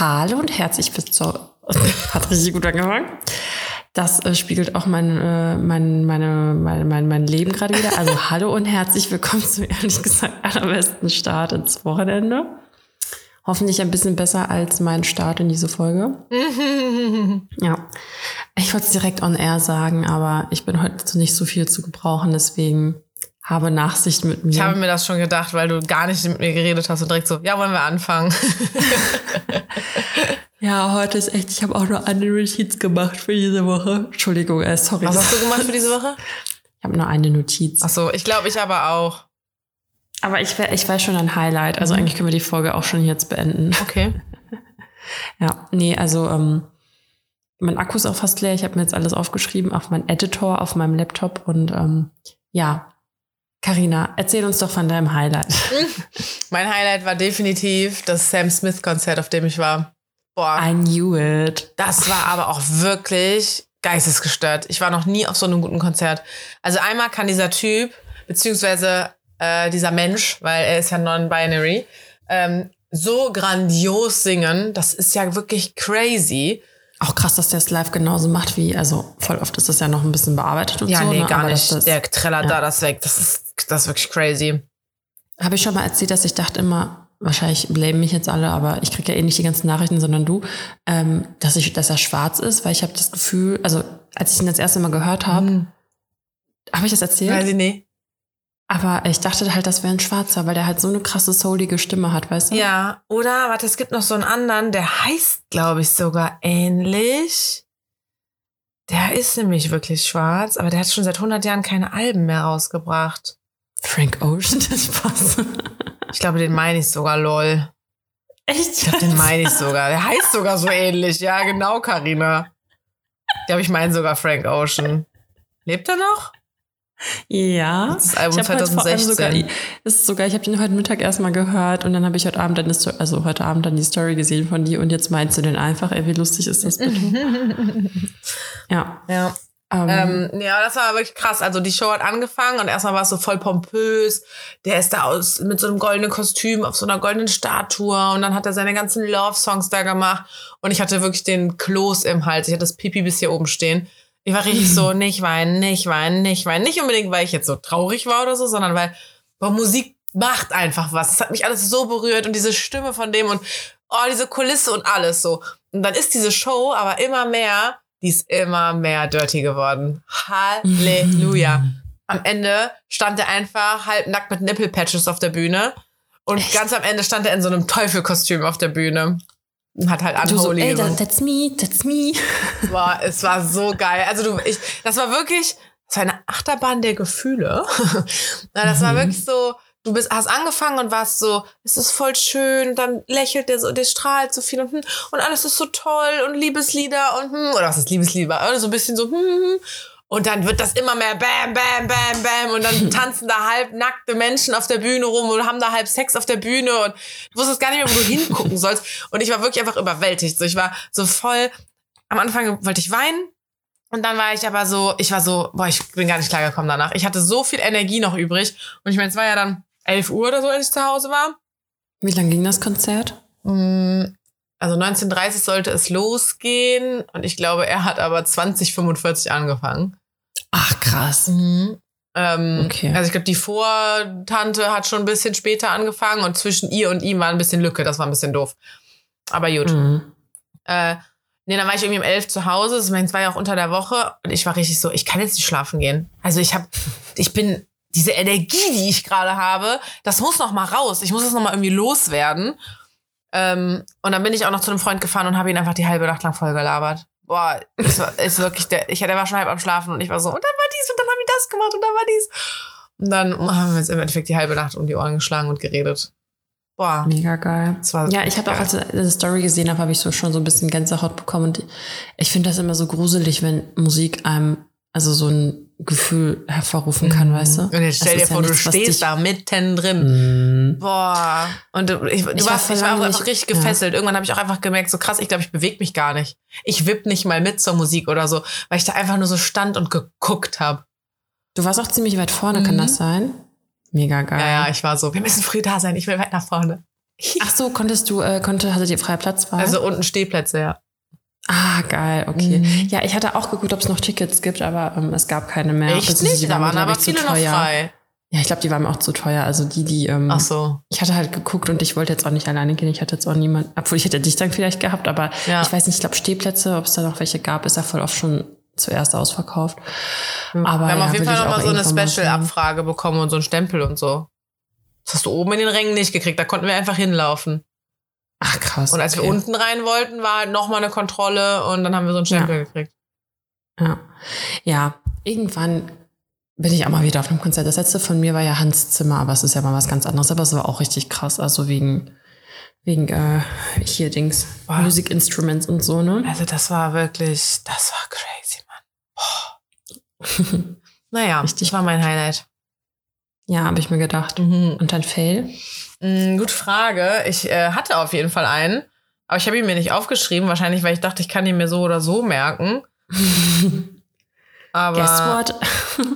Hallo und herzlich willkommen. Hat richtig gut angefangen. Das äh, spiegelt auch mein, äh, mein, meine, mein, mein, mein Leben gerade wieder. Also hallo und herzlich willkommen zum ehrlich gesagt allerbesten Start ins Wochenende. Hoffentlich ein bisschen besser als mein Start in diese Folge. ja. Ich wollte es direkt on air sagen, aber ich bin heute nicht so viel zu gebrauchen, deswegen habe Nachsicht mit mir. Ich habe mir das schon gedacht, weil du gar nicht mit mir geredet hast und direkt so, ja, wollen wir anfangen. ja, heute ist echt, ich habe auch nur eine Notiz gemacht für diese Woche. Entschuldigung, äh, sorry. Was hast du gemacht für diese Woche? Ich habe nur eine Notiz. Ach so, ich glaube, ich aber auch. Aber ich, ich weiß schon ein Highlight. Also mhm. eigentlich können wir die Folge auch schon jetzt beenden. Okay. ja, nee, also ähm, mein Akku ist auch fast leer. Ich habe mir jetzt alles aufgeschrieben auf meinen Editor, auf meinem Laptop und ähm, ja, Carina, erzähl uns doch von deinem Highlight. mein Highlight war definitiv das Sam Smith Konzert, auf dem ich war. Boah. I knew it. Das war aber auch wirklich geistesgestört. Ich war noch nie auf so einem guten Konzert. Also einmal kann dieser Typ, beziehungsweise äh, dieser Mensch, weil er ist ja non-binary, ähm, so grandios singen. Das ist ja wirklich crazy. Auch krass, dass der es live genauso macht wie, also voll oft ist das ja noch ein bisschen bearbeitet und ja, so. Ja, nee, ne? gar Aber nicht. Das, der trällert ja. da das weg. Das ist, das ist wirklich crazy. Habe ich schon mal erzählt, dass ich dachte immer, wahrscheinlich blamen mich jetzt alle, aber ich kriege ja eh nicht die ganzen Nachrichten, sondern du, ähm, dass ich, dass er schwarz ist, weil ich habe das Gefühl, also als ich ihn das erste Mal gehört habe, hm. habe ich das erzählt? Weiß ich nicht. Aber ich dachte halt, das wäre ein Schwarzer, weil der halt so eine krasse soulige Stimme hat, weißt du? Ja, oder, warte, es gibt noch so einen anderen, der heißt, glaube ich, sogar ähnlich. Der ist nämlich wirklich schwarz, aber der hat schon seit 100 Jahren keine Alben mehr rausgebracht. Frank Ocean, das passt. Ich glaube, den meine ich sogar, lol. Echt? Ich glaube, den meine ich sogar. Der heißt sogar so ähnlich. Ja, genau, Karina. Ich glaube, ich meine sogar Frank Ocean. Lebt er noch? Ja. Das Album ich 2016. Sogar, das ist sogar, ich habe den heute Mittag erstmal gehört und dann habe ich heute Abend dann die Story, also heute Abend dann die Story gesehen von dir und jetzt meinst du den einfach, ey, wie lustig ist das bitte? ja. Ja. Um. Ähm, ähm, ja, das war wirklich krass. Also die Show hat angefangen und erstmal war es so voll pompös. Der ist da aus mit so einem goldenen Kostüm auf so einer goldenen Statue und dann hat er seine ganzen Love-Songs da gemacht und ich hatte wirklich den Kloß im Hals. Ich hatte das Pipi bis hier oben stehen. Ich war richtig so, nicht weinen, nicht weinen, nicht weinen. Nicht unbedingt, weil ich jetzt so traurig war oder so, sondern weil boah, Musik macht einfach was. Es hat mich alles so berührt und diese Stimme von dem und oh, diese Kulisse und alles so. Und dann ist diese Show aber immer mehr, die ist immer mehr dirty geworden. Halleluja. Am Ende stand er einfach halb nackt mit Nippelpatches auf der Bühne. Und Echt? ganz am Ende stand er in so einem Teufelkostüm auf der Bühne hat halt Unholy. So, ey, that, that's me, that's me. Boah, es war so geil. Also du, ich, das war wirklich, das war eine Achterbahn der Gefühle. das mhm. war wirklich so, du bist, hast angefangen und warst so, es ist voll schön, dann lächelt der so, der strahlt so viel und, hm, und alles ist so toll und Liebeslieder und, hm, oder was ist Liebeslieder? So ein bisschen so, hm, hm, hm. Und dann wird das immer mehr Bam, Bam, Bam, Bam. Und dann tanzen da halb nackte Menschen auf der Bühne rum und haben da halb Sex auf der Bühne. Und du wusstest gar nicht mehr, wo du hingucken sollst. Und ich war wirklich einfach überwältigt. So, ich war so voll. Am Anfang wollte ich weinen. Und dann war ich aber so, ich war so, boah, ich bin gar nicht klargekommen danach. Ich hatte so viel Energie noch übrig. Und ich meine, es war ja dann 11 Uhr oder so, als ich zu Hause war. Wie lang ging das Konzert? Mm, also 1930 sollte es losgehen. Und ich glaube, er hat aber 2045 angefangen. Ach, krass. Mhm. Ähm, okay. Also ich glaube, die Vortante hat schon ein bisschen später angefangen und zwischen ihr und ihm war ein bisschen Lücke. Das war ein bisschen doof. Aber gut. Mhm. Äh, nee, dann war ich irgendwie um elf zu Hause. Das war ja auch unter der Woche. Und ich war richtig so, ich kann jetzt nicht schlafen gehen. Also ich habe, ich bin, diese Energie, die ich gerade habe, das muss noch mal raus. Ich muss es noch mal irgendwie loswerden. Ähm, und dann bin ich auch noch zu einem Freund gefahren und habe ihn einfach die halbe Nacht lang voll gelabert boah, es war, ist wirklich der, ich der war schon halb am Schlafen und ich war so, und dann war dies und dann haben wir das gemacht und dann war dies. Und dann haben wir uns im Endeffekt die halbe Nacht um die Ohren geschlagen und geredet. Boah. Mega geil. ja, ich habe auch, als ich diese Story gesehen habe, habe ich so schon so ein bisschen Gänsehaut bekommen. Und ich finde das immer so gruselig, wenn Musik einem also so ein Gefühl hervorrufen kann, mhm. weißt du? Und jetzt stell dir vor, ja nichts, du stehst da mittendrin. Mhm. Boah. Und du, ich, du ich warst, war ich war auch einfach richtig gefesselt. Ja. Irgendwann habe ich auch einfach gemerkt, so krass, ich glaube, ich bewege mich gar nicht. Ich wipp nicht mal mit zur Musik oder so, weil ich da einfach nur so stand und geguckt habe. Du warst auch ziemlich weit vorne, mhm. kann das sein? Mega geil. Ja, ja, ich war so, wir müssen früh da sein, ich will weit nach vorne. Ach so, konntest du, äh, konnte, hattet ihr freie Platzwahl? Also unten Stehplätze, ja. Ah, geil, okay. Mhm. Ja, ich hatte auch geguckt, ob es noch Tickets gibt, aber ähm, es gab keine mehr. Echt Beziehungsweise nicht? die Da waren aber viele noch teuer. frei. Ja, ich glaube, die waren mir auch zu teuer. Also die, die, ähm, Ach so. ich hatte halt geguckt und ich wollte jetzt auch nicht alleine gehen. Ich hatte jetzt auch niemand, obwohl ich hätte dich dann vielleicht gehabt, aber Ja. ich weiß nicht, ich glaube Stehplätze, ob es da noch welche gab, ist ja voll oft schon zuerst ausverkauft. Aber Wir haben ja, auf jeden Fall ich noch auch mal so eine. Special-Abfrage bekommen und so einen Stempel und so. Das hast du oben in den Rängen nicht gekriegt. Da konnten wir einfach hinlaufen. Ach krass. Und als wir okay. unten rein wollten, war noch mal eine Kontrolle und dann haben wir so einen Stempel gekriegt. Ja. ja, irgendwann bin ich auch mal wieder auf einem Konzert. Das letzte von mir war ja Hans Zimmer, aber es ist ja mal was ganz anderes. Aber es war auch richtig krass. Also wegen, wegen äh, hier Dings, Wow. Music Instruments und so, ne? Also das war wirklich, das war crazy, Mann. Boah. Naja, Richtig. das war mein Highlight. Ja, habe ich mir gedacht. Mhm. Und dann Fail? Mm, gute Frage. Ich äh, hatte auf jeden Fall einen, aber ich habe ihn mir nicht aufgeschrieben. Wahrscheinlich, weil ich dachte, ich kann ihn mir so oder so merken. Aber Guess what?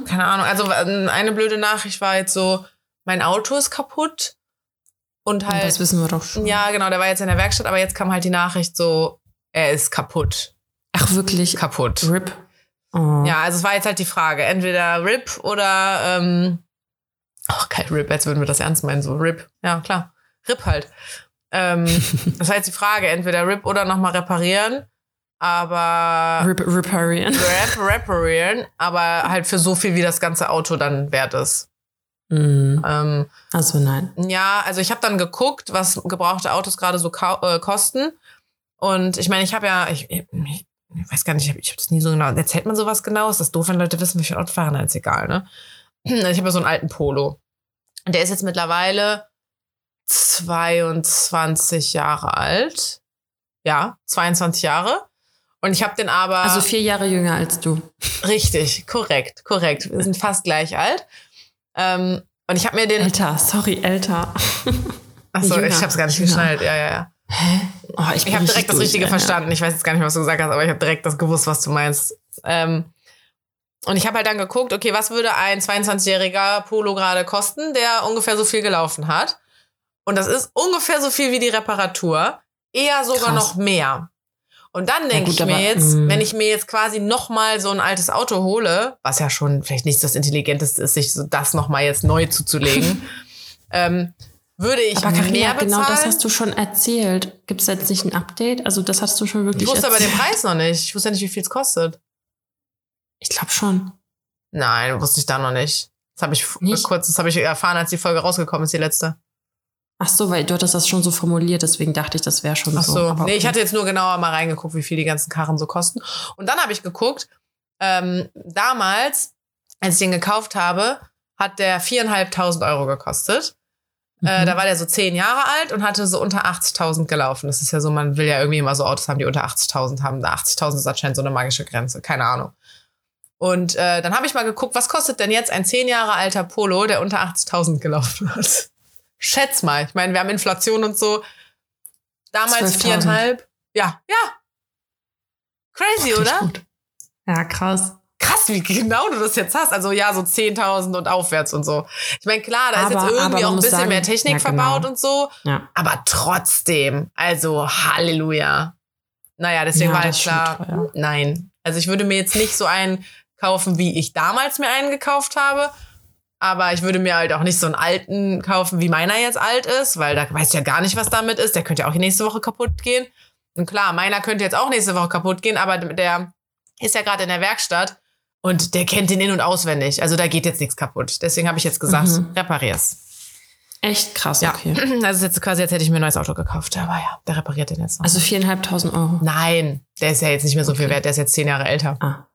keine Ahnung. Also eine blöde Nachricht war jetzt so, mein Auto ist kaputt. Und halt. das wissen wir doch schon. ja, genau, der war jetzt in der Werkstatt, aber jetzt kam halt die Nachricht so, er ist kaputt. Ach, wirklich? Kaputt. RIP? Oh. Ja, also es war jetzt halt die Frage, entweder RIP oder ähm, ach geil, RIP, als würden wir das ernst meinen, so RIP. Ja, klar. RIP halt. Ähm, das jetzt die Frage, entweder RIP oder nochmal reparieren. Aber Rip Riparian. Rep, reparieren, aber halt für so viel, wie das ganze Auto dann wert ist. Mhm. Ähm, Also nein. ja, also ich habe dann geguckt, was gebrauchte Autos gerade so äh, kosten. Und ich meine, ich habe ja, ich, ich, ich weiß gar nicht, ich habe hab das nie so genau. Erzählt man sowas genau? Ist das doof, wenn Leute wissen, wie viel Auto fahren? Nein, ist egal, ne? Ich habe ja so einen alten Polo. Und der ist jetzt mittlerweile 22 Jahre alt. Ja, 22 Jahre. Und ich habe den aber. Also vier Jahre jünger als du. richtig, korrekt, korrekt. Wir sind fast gleich alt. Ähm, und ich habe mir den. Älter, sorry, älter. Achso, ich habe es gar nicht jünger. geschnallt. Ja, ja, ja. Hä? Oh, Ich bin habe direkt das Richtige verstanden. Ich weiß jetzt gar nicht, was du gesagt hast, aber ich habe direkt das gewusst, was du meinst. Ähm, und ich habe halt dann geguckt, okay, was würde ein 22-jähriger Polo gerade kosten, der ungefähr so viel gelaufen hat. Und das ist ungefähr so viel wie die Reparatur, eher sogar Krass. noch mehr. Und dann denke ich mir aber, jetzt, mm. wenn ich mir jetzt quasi noch mal so ein altes Auto hole, was ja schon vielleicht nicht das Intelligenteste ist, sich so das noch mal jetzt neu zuzulegen, ähm, würde ich Aber Carina, mehr bezahlen. genau das hast du schon erzählt. Gibt es jetzt nicht ein Update? Also das hast du schon wirklich ich wusste aber den erzählt. Preis noch nicht. Ich wusste ja nicht, wie viel es kostet. Ich glaube schon. Nein, wusste ich da noch nicht. Das habe ich Nicht? kurz, das habe ich erfahren, als die Folge rausgekommen ist, die letzte. Ach so, weil du hattest das schon so formuliert, deswegen dachte ich, das wäre schon Ach so. so. Aber Nee, ich okay. hatte jetzt nur genauer mal reingeguckt, wie viel die ganzen Karren so kosten. Und dann habe ich geguckt, ähm, damals, als ich den gekauft habe, hat der 4.500 Euro gekostet. Äh, Mhm. da war der so zehn Jahre alt und hatte so unter 80.000 gelaufen. Das ist ja so, man will ja irgendwie immer so Autos haben, die unter 80.000 haben. 80.000 ist anscheinend so eine magische Grenze. Keine Ahnung. Und äh, dann habe ich mal geguckt, was kostet denn jetzt ein zehn Jahre alter Polo, der unter 80.000 gelaufen hat? Schätz mal. Ich meine, wir haben Inflation und so. Damals 12.000. viereinhalb. Ja, ja. Crazy, Richtig oder? gut. Ja, krass. Krass, wie genau du das jetzt hast. Also ja, so 10.000 und aufwärts und so. Ich meine, klar, da ist Aber- jetzt irgendwie auch ein bisschen sagen- mehr Technik Ja, genau. verbaut und so. Ja. Aber trotzdem, also Halleluja. Naja, deswegen Ja, war ist schon klar, nein. Also ich würde mir jetzt nicht so einen kaufen, wie ich damals mir einen gekauft habe. Aber ich würde mir halt auch nicht so einen alten kaufen, wie meiner jetzt alt ist, weil da weiß ich ja gar nicht, was damit ist. Der könnte ja auch nächste Woche kaputt gehen. Und klar, meiner könnte jetzt auch nächste Woche kaputt gehen, aber der ist ja gerade in der Werkstatt und der kennt den in- und auswendig. Also da geht jetzt nichts kaputt. Deswegen habe ich jetzt gesagt, Mhm. reparier's. Echt krass, Ja. okay. Das ist jetzt quasi, als hätte ich mir ein neues Auto gekauft. Aber ja, der repariert den jetzt noch. Also viereinhalbtausend Euro. Nein, der ist ja jetzt nicht mehr so viel Okay. wert. Der ist jetzt zehn Jahre älter. Ah.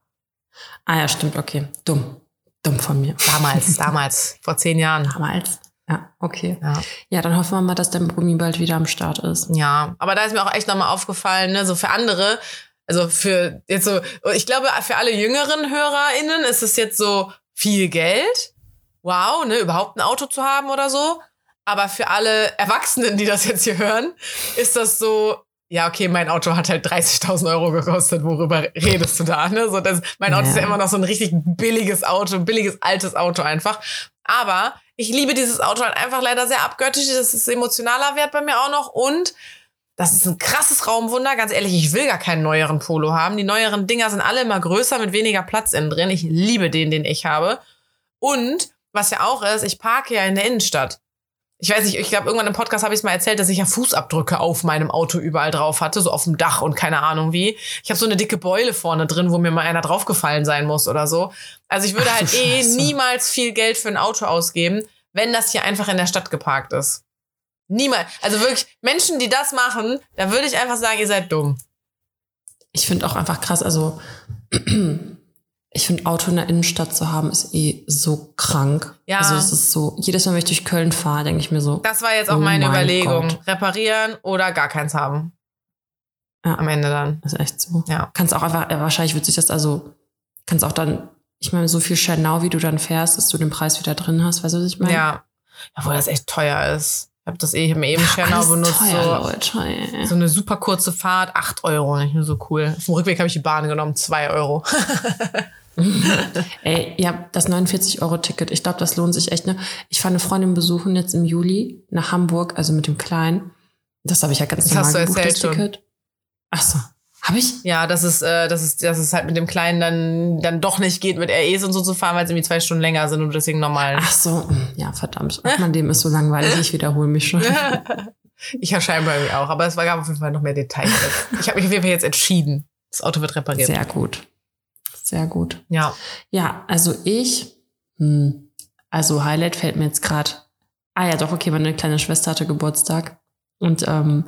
Ah ja, stimmt, okay. Dumm. Dumm von mir. Damals, damals, vor zehn Jahren. Damals. Ja, okay. Ja. Ja, dann hoffen wir mal, dass der Brumi bald wieder am Start ist. ja, aber da ist mir auch echt nochmal aufgefallen, ne, so für andere, also für jetzt so, ich glaube, für alle jüngeren HörerInnen ist es jetzt so viel Geld. Wow, ne, überhaupt ein Auto zu haben oder so. Aber für alle Erwachsenen, die das jetzt hier hören, ist das so, ja, okay, mein Auto hat halt 30.000 Euro gekostet, worüber redest du da? Ne? So, das, mein Auto ja. ist ja immer noch so ein richtig billiges Auto, ein billiges altes Auto einfach. Aber ich liebe dieses Auto halt einfach leider sehr abgöttisch. Das ist emotionaler Wert bei mir auch noch. Und das ist ein krasses Raumwunder. Ganz ehrlich, ich will gar keinen neueren Polo haben. Die neueren Dinger sind alle immer größer mit weniger Platz innen drin. Ich liebe den, den ich habe. Und was ja auch ist, ich parke ja in der Innenstadt ich weiß nicht, ich glaube, irgendwann im Podcast habe ich es mal erzählt, dass ich ja Fußabdrücke auf meinem Auto überall drauf hatte, so auf dem Dach und keine Ahnung wie. Ich habe so eine dicke Beule vorne drin, wo mir mal einer draufgefallen sein muss oder so. Also ich würde Ach, halt eh niemals viel Geld für ein Auto ausgeben, wenn das hier einfach in der Stadt geparkt ist. Niemals. Also wirklich, Menschen, die das machen, da würde ich einfach sagen, ihr seid dumm. Ich finde auch einfach krass, also ich finde, Auto in der Innenstadt zu haben, ist eh so krank. Ja. Also es ist so, jedes Mal, wenn ich durch Köln fahre, denke ich mir so. Das war jetzt auch oh meine Überlegung. Gott. Reparieren oder gar keins haben. Ja. Am Ende dann. ist echt so. Ja. Kannst auch einfach, wahrscheinlich wird sich das also, kannst auch dann, ich meine, so viel Chanel, wie du dann fährst, dass du den Preis wieder drin hast, weißt du, was ich meine? Ja. Obwohl das echt teuer ist. Ich habe das eh, ich habe mir eben Chanel benutzt. Teuer, so, Leute, so eine super kurze Fahrt, acht Euro. Nicht nur so cool. Auf dem Rückweg habe ich die Bahn genommen, zwei Euro. Ey, ja, das 49-Euro-Ticket, ich glaube, das lohnt sich echt. Ne? Ich fahre eine Freundin besuchen jetzt im Juli nach Hamburg, also mit dem Kleinen. Das habe ich ja ganz das normal gebucht, das Ticket. Ach so. Habe ich? Ja, dass es, äh, dass es, dass es halt mit dem Kleinen dann, dann doch nicht geht, mit REs und so zu fahren, weil es irgendwie zwei Stunden länger sind und deswegen normal. Ach so, hm, ja, verdammt. Ach, mein Leben ist so langweilig, ich wiederhole mich schon. ich ja scheinbar irgendwie auch, aber es gab auf jeden Fall noch mehr Details. Ich habe mich auf jeden Fall jetzt entschieden. Das Auto wird repariert. Sehr gut. Sehr gut. Ja. Ja, also ich, hm, also Highlight fällt mir jetzt gerade. Ah ja, doch, okay, meine kleine Schwester hatte Geburtstag. Und ähm,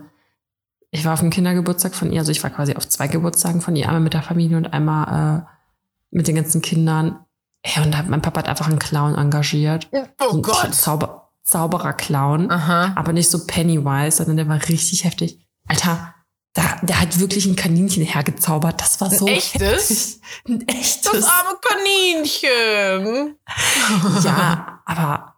ich war auf dem Kindergeburtstag von ihr, also ich war quasi auf zwei Geburtstagen von ihr, einmal mit der Familie und einmal äh, mit den ganzen Kindern. Ey, und da, mein Papa hat einfach einen Clown engagiert. Oh Gott. Zauber, Zauberer-Clown. Aber nicht so Pennywise, sondern der war richtig heftig. Alter, da, der hat wirklich ein Kaninchen hergezaubert. Das war so. Ein echtes? Ein echtes. Das arme Kaninchen. ja, aber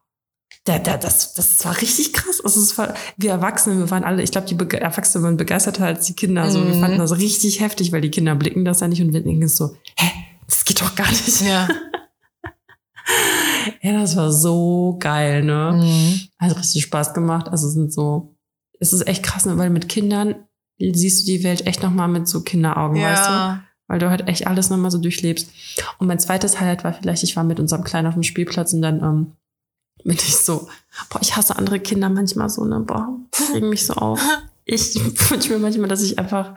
der, der, das, das war richtig krass. Also es war, wir Erwachsene, wir waren alle, ich glaube, die Erwachsenen waren begeisterter als die Kinder. Also mhm. wir fanden das richtig heftig, weil die Kinder blicken das ja nicht und wir denken so, hä, das geht doch gar nicht. Ja. ja, das war so geil, ne? Mhm. Hat richtig Spaß gemacht. Also es sind so, es ist echt krass, ne? weil mit Kindern siehst du die Welt echt nochmal mit so Kinderaugen, ja. weißt du? Weil du halt echt alles nochmal so durchlebst. Und mein zweites Highlight war vielleicht, ich war mit unserem Kleinen auf dem Spielplatz und dann ähm, bin ich so, boah, ich hasse andere Kinder manchmal so, ne, boah, regen mich so auf. Ich wünsche mir manchmal, dass ich einfach,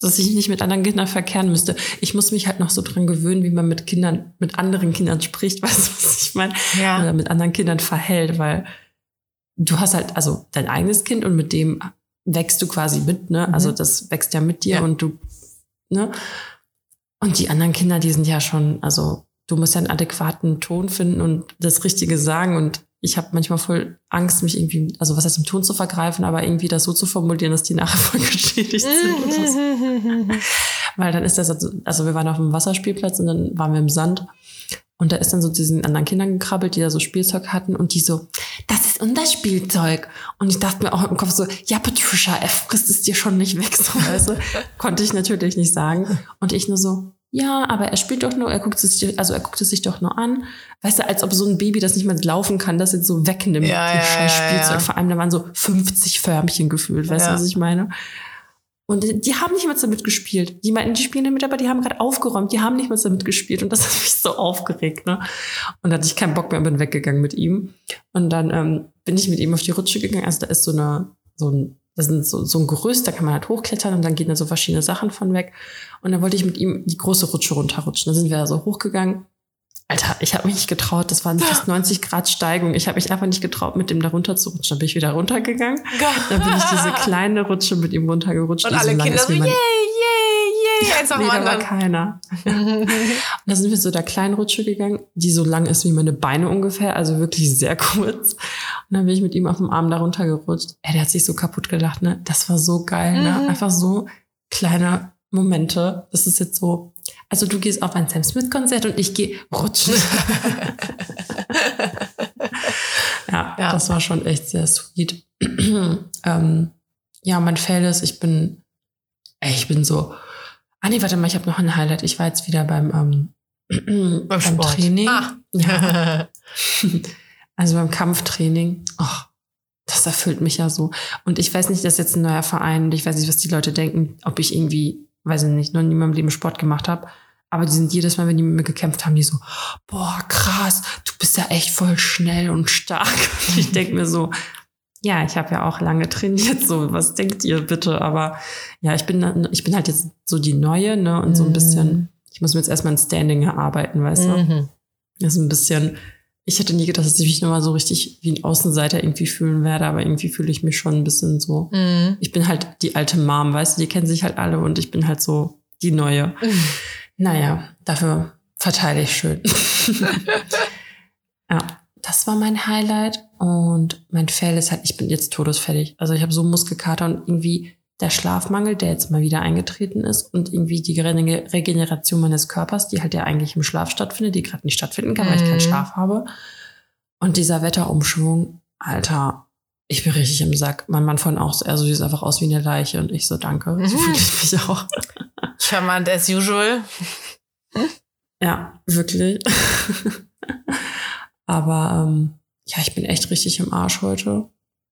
dass ich nicht mit anderen Kindern verkehren müsste. Ich muss mich halt noch so dran gewöhnen, wie man mit Kindern, mit anderen Kindern spricht, weißt du, was ich meine? Ja. Oder mit anderen Kindern verhält, weil du hast halt, also dein eigenes Kind und mit dem wächst du quasi mit, ne? Mhm. Also das wächst ja mit dir ja. und du, ne? Und die anderen Kinder, die sind ja schon, also du musst ja einen adäquaten Ton finden und das Richtige sagen. Und ich habe manchmal voll Angst, mich irgendwie, also was heißt im Ton zu vergreifen, aber irgendwie das so zu formulieren, dass die nachher voll geschädigt sind. Weil dann ist das, also wir waren auf dem Wasserspielplatz und dann waren wir im Sand und da ist dann so diesen anderen Kindern gekrabbelt, die da so Spielzeug hatten und die so, das ist unser Spielzeug. Und ich dachte mir auch im Kopf so, ja, Patricia, er frisst es dir schon nicht weg, so, weißt du? Konnte ich natürlich nicht sagen. Und ich nur so, ja, aber er spielt doch nur, er guckt es sich, also er guckt es sich doch nur an. Weißt du, als ob so ein Baby, das nicht mehr laufen kann, das jetzt so wegnimmt, ja, die ja, scheiß Spielzeug. Ja, Vor allem, da waren so 50 Förmchen gefühlt, weißt du, was ich meine? Und die haben nicht mal damit gespielt. Die meinten, die spielen damit, aber die haben gerade aufgeräumt. Die haben nicht mal damit gespielt. Und das hat mich so aufgeregt. Ne? Und da hatte ich keinen Bock mehr und bin weggegangen mit ihm. Und dann ähm, bin ich mit ihm auf die Rutsche gegangen. Also da ist so eine, so ein, das ist so, so ein Gerüst, da kann man halt hochklettern und dann gehen da so verschiedene Sachen von weg. Und dann wollte ich mit ihm die große Rutsche runterrutschen. Dann sind wir da so hochgegangen Alter, ich habe mich nicht getraut. Das waren fast 90 Grad Steigung. Ich habe mich einfach nicht getraut, mit dem da runter zu rutschen. Dann bin ich wieder runtergegangen. Dann bin ich diese kleine Rutsche mit ihm runtergerutscht. Und alle so Kinder so, yay, yay, yay. Eins nee, da war keiner. und da sind wir so der kleinen Rutsche gegangen, die so lang ist wie meine Beine ungefähr, also wirklich sehr kurz. Und dann bin ich mit ihm auf dem Arm da runtergerutscht. Ey, der hat sich so kaputt gelacht, ne? Das war so geil, ne? Mhm. Einfach so kleine Momente. Das ist jetzt so also du gehst auf ein Sam Smith Konzert und ich gehe rutschen. ja, ja, das war schon echt sehr sweet. ähm, ja, mein Fail ist, ich bin, ey, ich bin so, ah nee, warte mal, ich habe noch ein Highlight. Ich war jetzt wieder beim, ähm, beim. Training. Ah. Ja. Also beim Kampftraining. Oh, das erfüllt mich ja so. Und ich weiß nicht, das ist jetzt ein neuer Verein und ich weiß nicht, was die Leute denken, ob ich irgendwie, weiß ich nicht, noch nie in meinem Leben Sport gemacht habe. Aber die sind jedes Mal, wenn die mit mir gekämpft haben, die so, boah, krass, du bist ja echt voll schnell und stark. Und ich denke mir so, ja, ich habe ja auch lange trainiert, so, was denkt ihr bitte? Aber ja, ich bin, ich bin halt jetzt so die Neue, ne, und so ein bisschen, ich muss mir jetzt erstmal ein Standing erarbeiten, weißt du? Mhm. Das ist ein bisschen, ich hätte nie gedacht, dass ich mich nochmal so richtig wie ein Außenseiter irgendwie fühlen werde, aber irgendwie fühle ich mich schon ein bisschen so. Mhm. Ich bin halt die alte Mom, weißt du, die kennen sich halt alle und ich bin halt so die Neue. Naja, dafür verteile ich schön. ja, das war mein Highlight und mein Fail ist halt, ich bin jetzt todesfertig. Also ich habe so Muskelkater und irgendwie der Schlafmangel, der jetzt mal wieder eingetreten ist und irgendwie die Rege- Regeneration meines Körpers, die halt ja eigentlich im Schlaf stattfindet, die gerade nicht stattfinden kann, weil ich keinen Mhm. Schlaf habe. Und dieser Wetterumschwung, Alter, ich bin richtig im Sack. Mein Mann von auch so, er so sieht einfach aus wie eine Leiche und ich so, danke. So Mhm. fühle ich mich auch. Charmant as usual. Ja, wirklich. Aber ähm, ja, ich bin echt richtig im Arsch heute.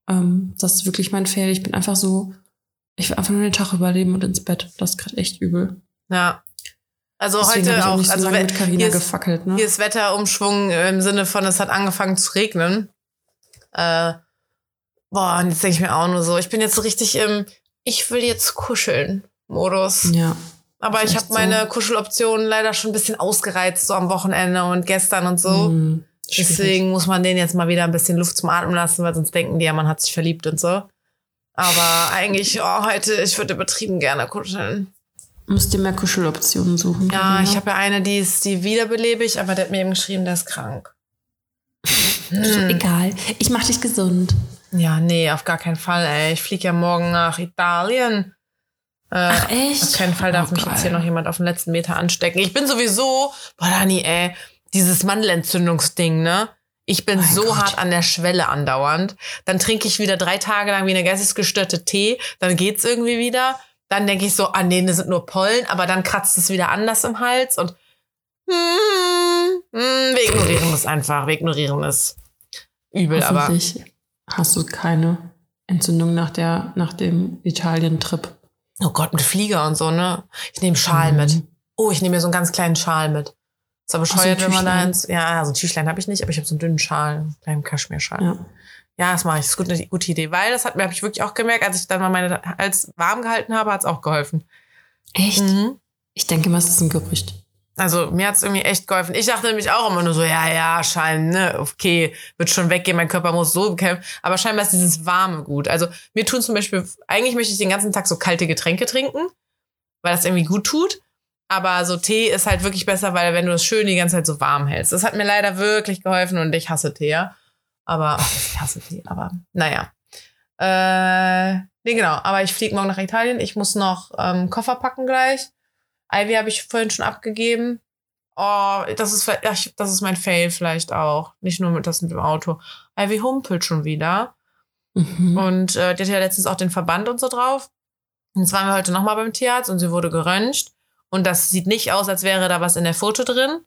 Ähm, das ist wirklich mein Fail. Ich bin einfach so, ich will einfach nur den Tag überleben und ins Bett. Das ist gerade echt übel. Ja. Also Deswegen heute auch auch, so also mit Carina hier ist, gefackelt, ne? hier ist Wetterumschwung im Sinne von, es hat angefangen zu regnen. Äh, boah, und jetzt denke ich mir auch nur so, ich bin jetzt so richtig im Ich will jetzt kuscheln Modus. Ja. Aber ich habe meine Kuscheloptionen leider schon ein bisschen ausgereizt, so am Wochenende und gestern und so. Schwierig. Deswegen muss man denen jetzt mal wieder ein bisschen Luft zum Atmen lassen, weil sonst denken die ja, man hat sich verliebt und so. Aber eigentlich, oh, heute, ich würde übertrieben gerne kuscheln. Musst dir mehr Kuscheloptionen suchen. Ja, Carina. ich habe ja eine, die ist die wiederbelebig, aber der hat mir eben geschrieben, der ist krank. So, Hm. egal. Ich mach dich gesund. Ja, nee, auf gar keinen Fall, ey. Ich fliege ja morgen nach Italien. Äh, Ach, echt? Auf keinen Fall darf Oh, mich jetzt hier geil. noch jemand auf den letzten Meter anstecken. Ich bin sowieso, boah, Dani, ey, dieses Mandelentzündungsding, ne? Ich bin Mein so Gott. hart an der Schwelle andauernd. Dann trinke ich wieder drei Tage lang wie eine geistesgestörte Tee. Dann geht's irgendwie wieder. Dann denke ich so, ah nee, das sind nur Pollen. Aber dann kratzt es wieder anders im Hals und hm, hm, wir ignorieren es einfach. Wir ignorieren es. Übel, aber hast du keine Entzündung nach, der, nach dem Italien-Trip. oh Gott, mit Flieger und so, ne? Ich nehme Schal Mhm. mit. Oh, ich nehme mir so einen ganz kleinen Schal mit. Ist aber so, bescheuert, ein wenn man da Tüchlein. ins. Ja, so ein Tüchlein habe ich nicht, aber ich habe so einen dünnen Schal, einen kleinen Kaschmirschal. Ja, Ja. das mache ich. Das ist gut, eine gute Idee. Weil das hat mir, habe ich wirklich auch gemerkt, als ich dann mal meine Hals warm gehalten habe, hat es auch geholfen. Echt? Mhm. Ich denke mal, es ist ein Gerücht. Also mir hat es irgendwie echt geholfen. Ich dachte nämlich auch immer nur so, ja, ja, schein, ne, okay, wird schon weggehen, mein Körper muss so bekämpfen. Aber scheinbar ist dieses Warme gut. Also mir tun zum Beispiel, eigentlich möchte ich den ganzen Tag so kalte Getränke trinken, weil das irgendwie gut tut. Aber so Tee ist halt wirklich besser, weil wenn du es schön die ganze Zeit so warm hältst. Das hat mir leider wirklich geholfen und ich hasse Tee, ja. Aber, ich hasse Tee, aber naja. Äh, nee, genau. Aber ich fliege morgen nach Italien. Ich muss noch ähm, Koffer packen gleich. Ivy habe ich vorhin schon abgegeben. Oh, das ist, das ist mein Fail vielleicht auch. Nicht nur mit das mit dem Auto. Ivy humpelt schon wieder. Mhm. Und äh, die hat ja letztens auch den Verband und so drauf. Und jetzt waren wir heute nochmal beim Tierarzt und sie wurde geröntgt. Und das sieht nicht aus, als wäre da was in der Foto drin.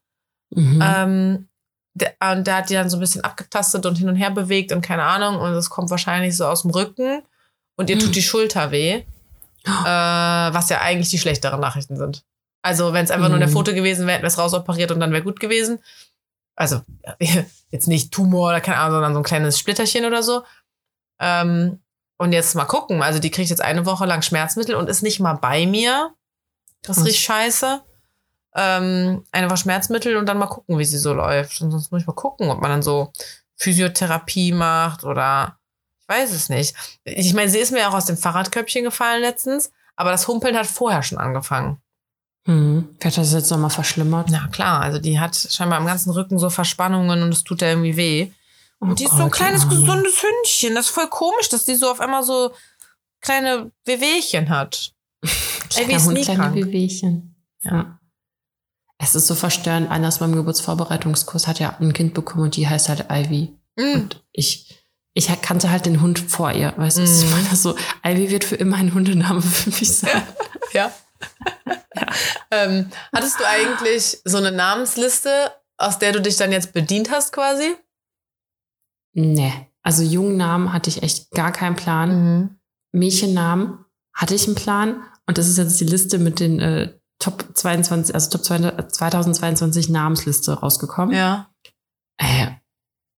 Mhm. Ähm, der, und der hat die dann so ein bisschen abgetastet und hin und her bewegt und keine Ahnung. Und es kommt wahrscheinlich so aus dem Rücken. Und ihr tut die Schulter weh. Äh, was ja eigentlich die schlechteren Nachrichten sind. Also, wenn es einfach nur eine Mhm. Foto gewesen wäre, hätten wir es rausoperiert und dann wäre gut gewesen. Also, jetzt nicht Tumor oder keine Ahnung, sondern so ein kleines Splitterchen oder so. Ähm, und jetzt mal gucken. Also, die kriegt jetzt eine Woche lang Schmerzmittel und ist nicht mal bei mir. Das Krass. richtig scheiße. Ähm, eine Woche Schmerzmittel und dann mal gucken, wie sie so läuft. Und sonst muss ich mal gucken, ob man dann so Physiotherapie macht oder ich weiß es nicht. Ich meine, sie ist mir auch aus dem Fahrradköpfchen gefallen letztens, aber das Humpeln hat vorher schon angefangen. Mhm. Vielleicht hat das jetzt nochmal verschlimmert. Na klar, also die hat scheinbar am ganzen Rücken so Verspannungen und es tut ja irgendwie weh. Oh Und die ist so ein Gott, kleines, Arme. gesundes Hündchen. Das ist voll komisch, dass die so auf einmal so kleine Wehwehchen hat. Kleiner ist Hund, nie kleine krank. Wehwehchen. Ja. Es ist so verstörend. Einer aus meinem Geburtsvorbereitungskurs hat ja ein Kind bekommen und die heißt halt Ivy. Mm. Und ich, ich kannte halt den Hund vor ihr, weißt du, was ich meine? So, Ivy wird für immer ein Hundename für mich sein. Ja. ähm, hattest du eigentlich so eine Namensliste, aus der du dich dann jetzt bedient hast quasi? Nee, also Jungennamen hatte ich echt gar keinen Plan. Mhm. Mädchennamen hatte ich einen Plan. Und das ist jetzt die Liste mit den äh, Top 22, also Top 2022 Namensliste rausgekommen. Ja. Äh,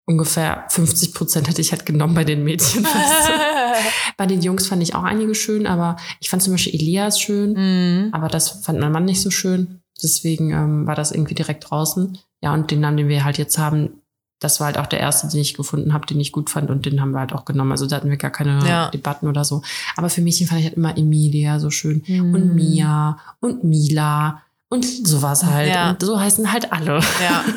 ungefähr 50 Prozent hätte ich halt genommen bei den Mädchen. bei den Jungs fand ich auch einige schön, aber ich fand zum Beispiel Elias schön, mhm. aber das fand mein Mann nicht so schön. Deswegen ähm, war das irgendwie direkt draußen. Ja, und den Namen, den wir halt jetzt haben, das war halt auch der erste, den ich gefunden habe, den ich gut fand und den haben wir halt auch genommen. Also da hatten wir gar keine Ja. Debatten oder so. Aber für Mädchen fand ich halt immer Emilia so schön Mhm. und Mia und Mila und sowas halt. Ja. Und so heißen halt alle. Ja.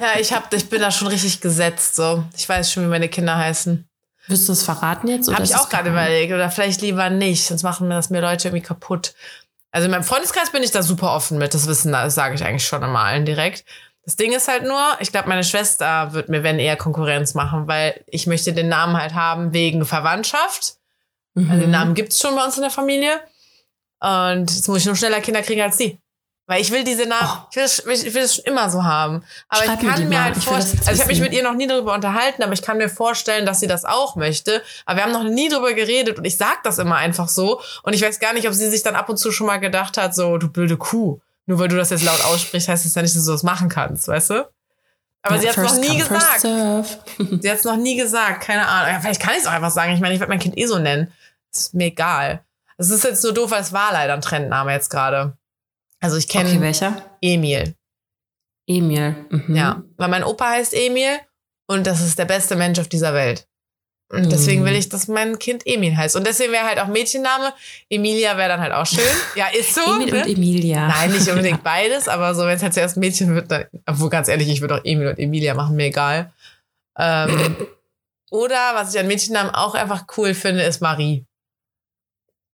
Ja, ich hab, ich bin da schon richtig gesetzt, so. Ich weiß schon, wie meine Kinder heißen. Wirst du das verraten jetzt? Habe ich auch gerade überlegt. Oder vielleicht lieber nicht, sonst machen mir das mir Leute irgendwie kaputt. Also in meinem Freundeskreis bin ich da super offen mit. Das wissen, das sage ich eigentlich schon immer allen direkt. Das Ding ist halt nur, ich glaube, meine Schwester wird mir, wenn eher Konkurrenz machen, weil ich möchte den Namen halt haben wegen Verwandtschaft. Mhm. Also den Namen gibt's schon bei uns in der Familie. Und jetzt muss ich noch schneller Kinder kriegen als die. Weil ich will diese Namen, Oh. ich, will das, ich will das schon immer so haben. Aber Schreib ich mir kann mir mal. halt vorstellen, also ich habe mich mit ihr noch nie darüber unterhalten, aber ich kann mir vorstellen, dass sie das auch möchte. Aber wir haben noch nie darüber geredet und ich sag das immer einfach so. Und ich weiß gar nicht, ob sie sich dann ab und zu schon mal gedacht hat, so, du blöde Kuh. Nur weil du das jetzt laut aussprichst, heißt das ja nicht, dass du das machen kannst, weißt du? Aber Ja, sie hat es noch nie gesagt. Sie hat es noch nie gesagt, keine Ahnung. Ja, vielleicht kann ich es auch einfach sagen. Ich meine, ich werde mein Kind eh so nennen. Ist mir egal. Es ist jetzt nur doof, weil es war leider ein Trendname jetzt gerade. Also ich kenne Okay, welcher? Emil. Emil. Mhm. Ja, weil mein Opa heißt Emil und das ist der beste Mensch auf dieser Welt. Und deswegen will ich, dass mein Kind Emil heißt. Und deswegen wäre halt auch Mädchenname. Emilia wäre dann halt auch schön. Ja, ist so. Emil ne? und Emilia. Nein, nicht unbedingt beides, aber so, wenn es halt zuerst Mädchen wird, dann, obwohl ganz ehrlich, ich würde auch Emil und Emilia machen, mir egal. Ähm, oder was ich an Mädchennamen auch einfach cool finde, ist Marie.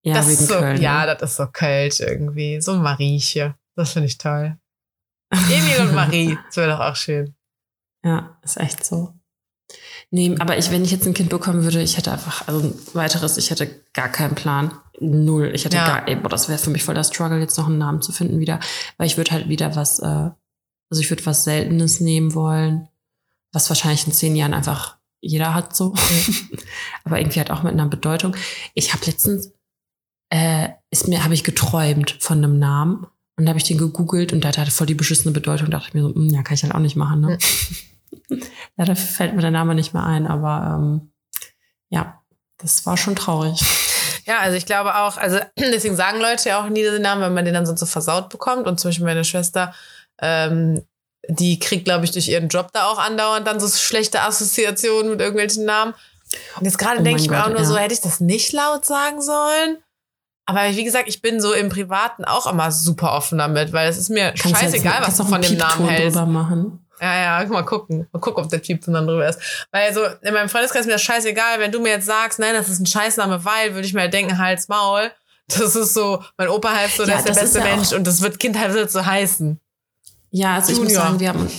Ja, das ist so, Köln. ja, ne? das ist so kalt irgendwie. So ein Marieche. Das finde ich toll. Emil und Marie, das wäre doch auch schön. Ja, ist echt so. Nee, aber ich, wenn ich jetzt ein Kind bekommen würde, ich hätte einfach, also ein weiteres, ich hätte gar keinen Plan. Null. Ich hätte Ja. gar, ey, boah, das wäre für mich voll der Struggle, jetzt noch einen Namen zu finden wieder. Weil ich würde halt wieder was, äh, also ich würde was Seltenes nehmen wollen, was wahrscheinlich in zehn Jahren einfach jeder hat so. aber irgendwie halt auch mit einer Bedeutung. Ich habe letztens, äh, ist mir, habe ich geträumt von einem Namen. Und da habe ich den gegoogelt und der hatte voll die beschissene Bedeutung. Da dachte ich mir so, hm, ja, kann ich halt auch nicht machen. Ne? Leider fällt mir der Name nicht mehr ein, aber ähm, ja, das war schon traurig. Ja, also ich glaube auch, also deswegen sagen Leute ja auch nie den Namen, weil man den dann sonst so versaut bekommt. Und zum Beispiel meine Schwester, ähm, die kriegt, glaube ich, durch ihren Job da auch andauernd dann so schlechte Assoziationen mit irgendwelchen Namen. Und jetzt gerade Oh denke ich mir auch Gott, nur ja. so, hätte ich das nicht laut sagen sollen? Aber wie gesagt, ich bin so im Privaten auch immer super offen damit, weil es ist mir Kannst du jetzt- scheißegal, was du von dem Namen hältst. machen. Ja, ja, mal gucken. Mal gucken, ob der Typ dann drüber ist. Weil so, in meinem Freundeskreis ist mir das scheißegal. Wenn du mir jetzt sagst, nein, das ist ein Scheißname, weil, würde ich mir halt denken, Hals, Maul. Das ist so, mein Opa heißt so, der Ja, ist der beste ist ja Mensch und das wird Kind halt so heißen. Ja, also ich muss Junior. sagen, wir haben,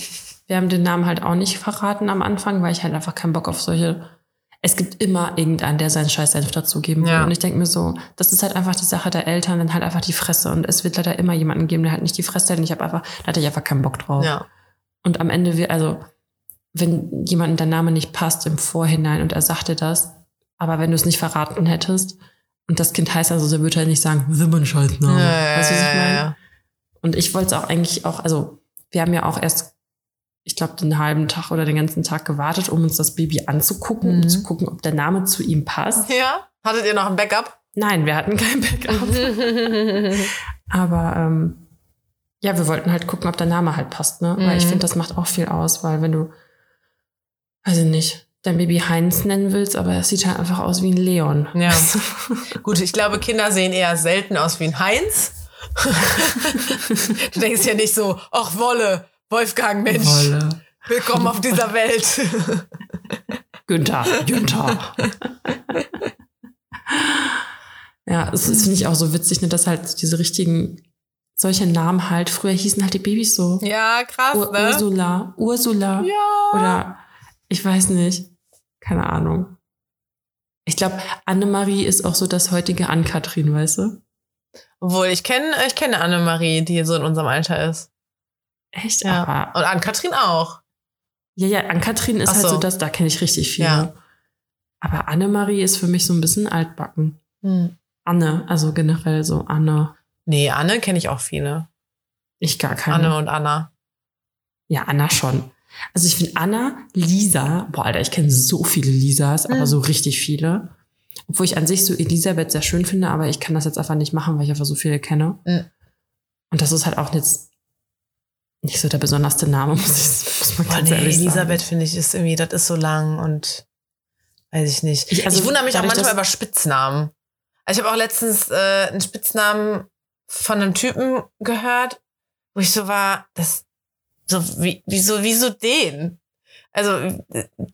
wir haben den Namen halt auch nicht verraten am Anfang, weil ich halt einfach keinen Bock auf solche. Es gibt immer irgendeinen, der seinen Scheißsenf dazugeben will. Ja. Und ich denke mir so, das ist halt einfach die Sache der Eltern, dann halt einfach die Fresse. Und es wird leider immer jemanden geben, der halt nicht die Fresse hat. Und ich habe einfach, da hatte ich einfach keinen Bock drauf. Ja. Und am Ende, wir, also, wenn jemandem der Name nicht passt im Vorhinein und er sagte das, aber wenn du es nicht verraten hättest und das Kind heißt also, dann würde er nicht sagen, das ist immer ein Scheißname. weißt du, was ich meine? ja. Und ich wollte es auch eigentlich auch, also wir haben ja auch erst, ich glaube, den halben Tag oder den ganzen Tag gewartet, um uns das Baby anzugucken, Mhm. um zu gucken, ob der Name zu ihm passt. ja. Hattet ihr noch ein Backup? Nein, wir hatten kein Backup. Aber ähm, ja, wir wollten halt gucken, ob der Name halt passt, ne? Weil ich Mhm. finde, das macht auch viel aus, weil wenn du, weiß ich nicht, dein Baby Heinz nennen willst, aber es sieht halt einfach aus wie ein Leon. Ja. Gut, ich glaube, Kinder sehen eher selten aus wie ein Heinz. du denkst ja nicht so, ach Wolle, Wolfgang, Mensch, Wolle. willkommen auf dieser Welt. Günther, Günther. ja, es ist, finde ich auch so witzig, ne, dass halt diese richtigen, solche Namen halt, früher hießen halt die Babys so. ja, krass, Ur ne? Ursula, Ursula. Ja. Oder ich weiß nicht. Keine Ahnung. Ich glaube, Annemarie ist auch so das heutige Ann-Kathrin, weißt du? Obwohl, ich kenne ich kenne Annemarie, die so in unserem Alter ist. Echt? Ja. Aber, Und Ann-Kathrin auch. ja, ja, Ann-Kathrin ist halt so. so das, da kenne ich richtig viele. Ja. Aber Annemarie ist für mich so ein bisschen altbacken. Hm. Anne, also generell so Anne. Nee, Anne kenne ich auch viele. Ich gar keine. Anne und Anna. Ja, Anna schon. Also ich finde Anna, Lisa, boah, Alter, ich kenne so viele Lisas, aber Mhm. so richtig viele. Obwohl ich an sich so Elisabeth sehr schön finde, aber ich kann das jetzt einfach nicht machen, weil ich einfach so viele kenne. Mhm. Und das ist halt auch jetzt nicht so der besonderste Name, muss, ich, muss man Boah, ganz nee, ehrlich Elisabeth sagen. finde ich ist irgendwie, das ist so lang und weiß ich nicht. Ich- Ich, also wundere mich auch manchmal über Spitznamen. Also ich habe auch letztens äh, einen Spitznamen von einem Typen gehört, wo ich so war, das so wie wieso wieso den? Also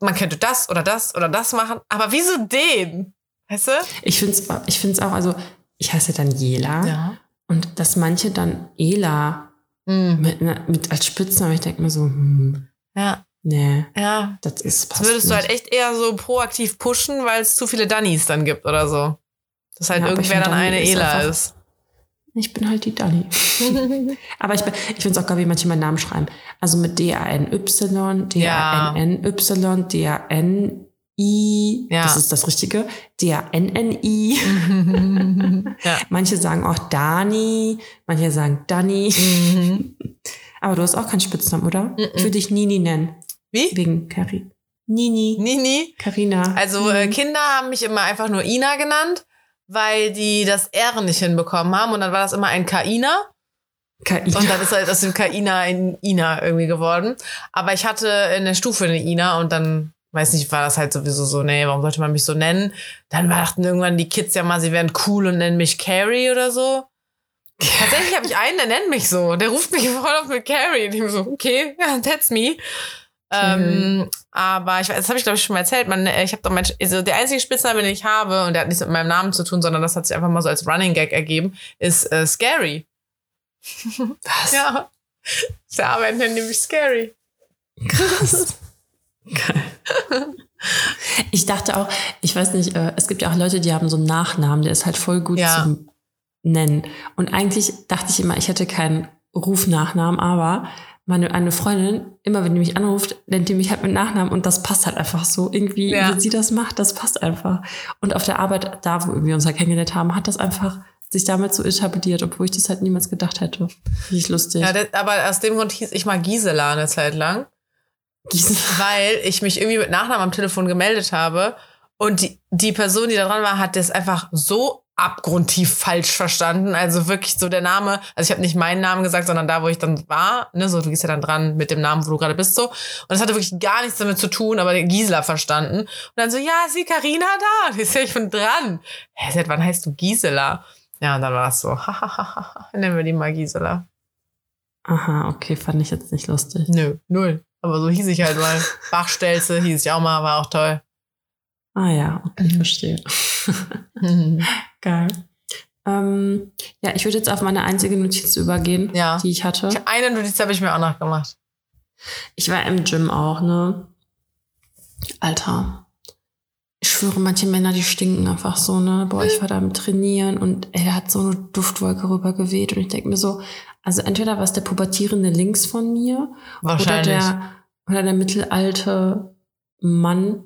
man könnte das oder das oder das machen, aber wieso den? Weißt du? Ich finde es ich find's auch, also ich heiße Daniela Ja. und dass manche dann Ela Mhm. mit, mit als Spitznamen, ich denke mir so, hm, Ja, nee, ja. das ist Das passt würdest du halt echt eher so proaktiv pushen, weil es zu viele Dannys dann gibt oder so. Dass halt Ja, irgendwer dann Dani eine ist Ela einfach- ist. Ich bin halt die Dani. Aber ich, ich finde es auch geil, wie manche meinen Namen schreiben. Also mit D-A-N-Y, D-A-N-N-Y, D-A-N-I, Ja. das ist das Richtige, D-A-N-N-I. ja. Manche sagen auch Dani, manche sagen Dani. Aber du hast auch keinen Spitznamen, oder? Mhm. Ich würde dich Nini nennen, Wie? wegen Kari. Nini, Nini. Karina. Also äh, Kinder haben mich immer einfach nur Ina genannt, weil die das R nicht hinbekommen haben und dann war das immer ein Kaina Kaina. und dann ist halt aus dem Kaina ein Ina irgendwie geworden. Aber ich hatte in der Stufe eine Ina und dann weiß nicht, war das halt sowieso so, nee, warum sollte man mich so nennen? Dann dachten irgendwann die Kids ja mal, sie wären cool und nennen mich Carrie oder so. Tatsächlich habe ich einen, der nennt mich so. Der ruft mich voll auf mit Carrie. Und ich bin so, okay, that's me. Ähm, aber ich weiß, das habe ich glaube ich schon mal erzählt. Man, ich habe doch mein, also der einzige Spitzname, den ich habe, und der hat nichts mit meinem Namen zu tun, sondern das hat sich einfach mal so als Running Gag ergeben, ist äh, Scary. Was? Ja. Der Arbeit nennt nämlich Scary. Krass. Geil. Ich dachte auch, ich weiß nicht, äh, es gibt ja auch Leute, die haben so einen Nachnamen, der ist halt voll gut Ja. zum Nennen. Und eigentlich dachte ich immer, ich hätte keinen Rufnachnamen, aber meine eine Freundin, immer wenn die mich anruft, nennt die mich halt mit Nachnamen und das passt halt einfach so. Irgendwie, Ja. wie sie das macht, das passt einfach. Und auf der Arbeit, da wo wir uns halt kennengelernt haben, hat das einfach sich damit so etabliert, obwohl ich das halt niemals gedacht hätte. Richtig lustig. Ja, das, aber aus dem Grund hieß ich mal Gisela eine Zeit lang, Gisela. weil ich mich irgendwie mit Nachnamen am Telefon gemeldet habe und die, die Person, die da dran war, hat das einfach so abgrundtief falsch verstanden. Also wirklich so der Name, also ich habe nicht meinen Namen gesagt, sondern da, wo ich dann war, ne, so du gehst ja dann dran mit dem Namen, wo du gerade bist, so. Und das hatte wirklich gar nichts damit zu tun, aber Gisela verstanden. Und dann so, ja, ist die Carina da? Und ich so, ich bin dran. Hä, seit wann heißt du Gisela? Ja, und dann war es so, hahaha, nennen wir die mal Gisela. Aha, okay, fand ich jetzt nicht lustig. Nö, null. Aber so hieß ich halt mal. Bachstelze hieß ich auch mal, war auch toll. Ah ja, okay, Mhm. verstehe. Geil. Ähm, ja, ich würde jetzt auf meine einzige Notiz übergehen, Ja. die ich hatte. Eine Notiz habe ich mir auch noch gemacht. Ich war im Gym auch, ne? Alter. Ich schwöre, manche Männer, die stinken einfach so, ne? Boah, ich war da am Trainieren und da hat so eine Duftwolke rüber geweht und ich denke mir so, also entweder war es der pubertierende links von mir oder Wahrscheinlich. der, oder der mittelalte Mann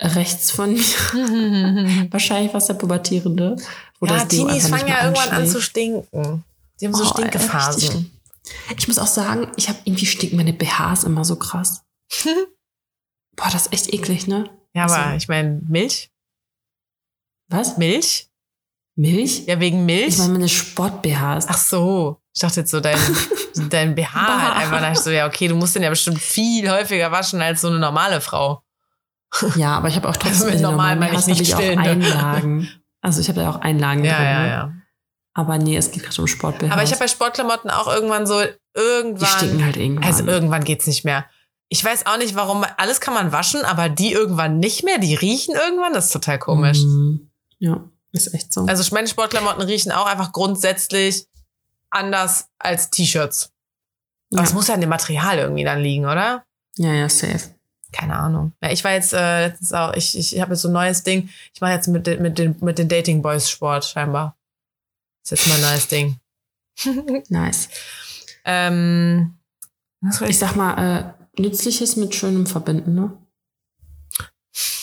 rechts von mir. Wahrscheinlich war es der pubertierende. Wo ja, Teenies fangen ja irgendwann an zu stinken. Die haben so Oh, Stinkephasen. Ich muss auch sagen, ich habe irgendwie stinken meine BHs immer so krass. Boah, das ist echt eklig, ne? Ja, aber Also- ich meine, Milch? Was? Milch? Milch? Ja, wegen Milch? Ich meine meine Sport-BHs. Ach so. Ich dachte jetzt so, dein, dein BH halt einfach. Da ich so, ja, okay, du musst den ja bestimmt viel häufiger waschen als so eine normale Frau. Ja, aber ich habe auch trotzdem den normal meine ich nicht ich auch stillende. Einlagen. Also ich habe ja auch Einlagen Ja, drin. ja, ne? ja. Aber nee, es geht gerade um Sport-BHs. Aber ich habe bei Sportklamotten auch irgendwann so, Die irgendwann. stinken halt irgendwann. Also irgendwann geht's nicht mehr. Ich weiß auch nicht, warum. Alles kann man waschen, aber die irgendwann nicht mehr. Die riechen irgendwann. Das ist total komisch. Mhm. Ja, ist echt so. Also meine Sportklamotten riechen auch einfach grundsätzlich anders als T-Shirts. Aber ja. es muss ja an dem Material irgendwie dann liegen, oder? ja, ja, safe. Keine Ahnung. Ja, ich war jetzt, äh, letztens auch, ich, ich habe jetzt so ein neues Ding. Ich mache jetzt mit, den- mit den, mit den Dating Boys Sport scheinbar. Das ist jetzt mein neues Ding. Nice. Ähm, ich sag mal, äh, Nützliches mit Schönem verbinden, ne?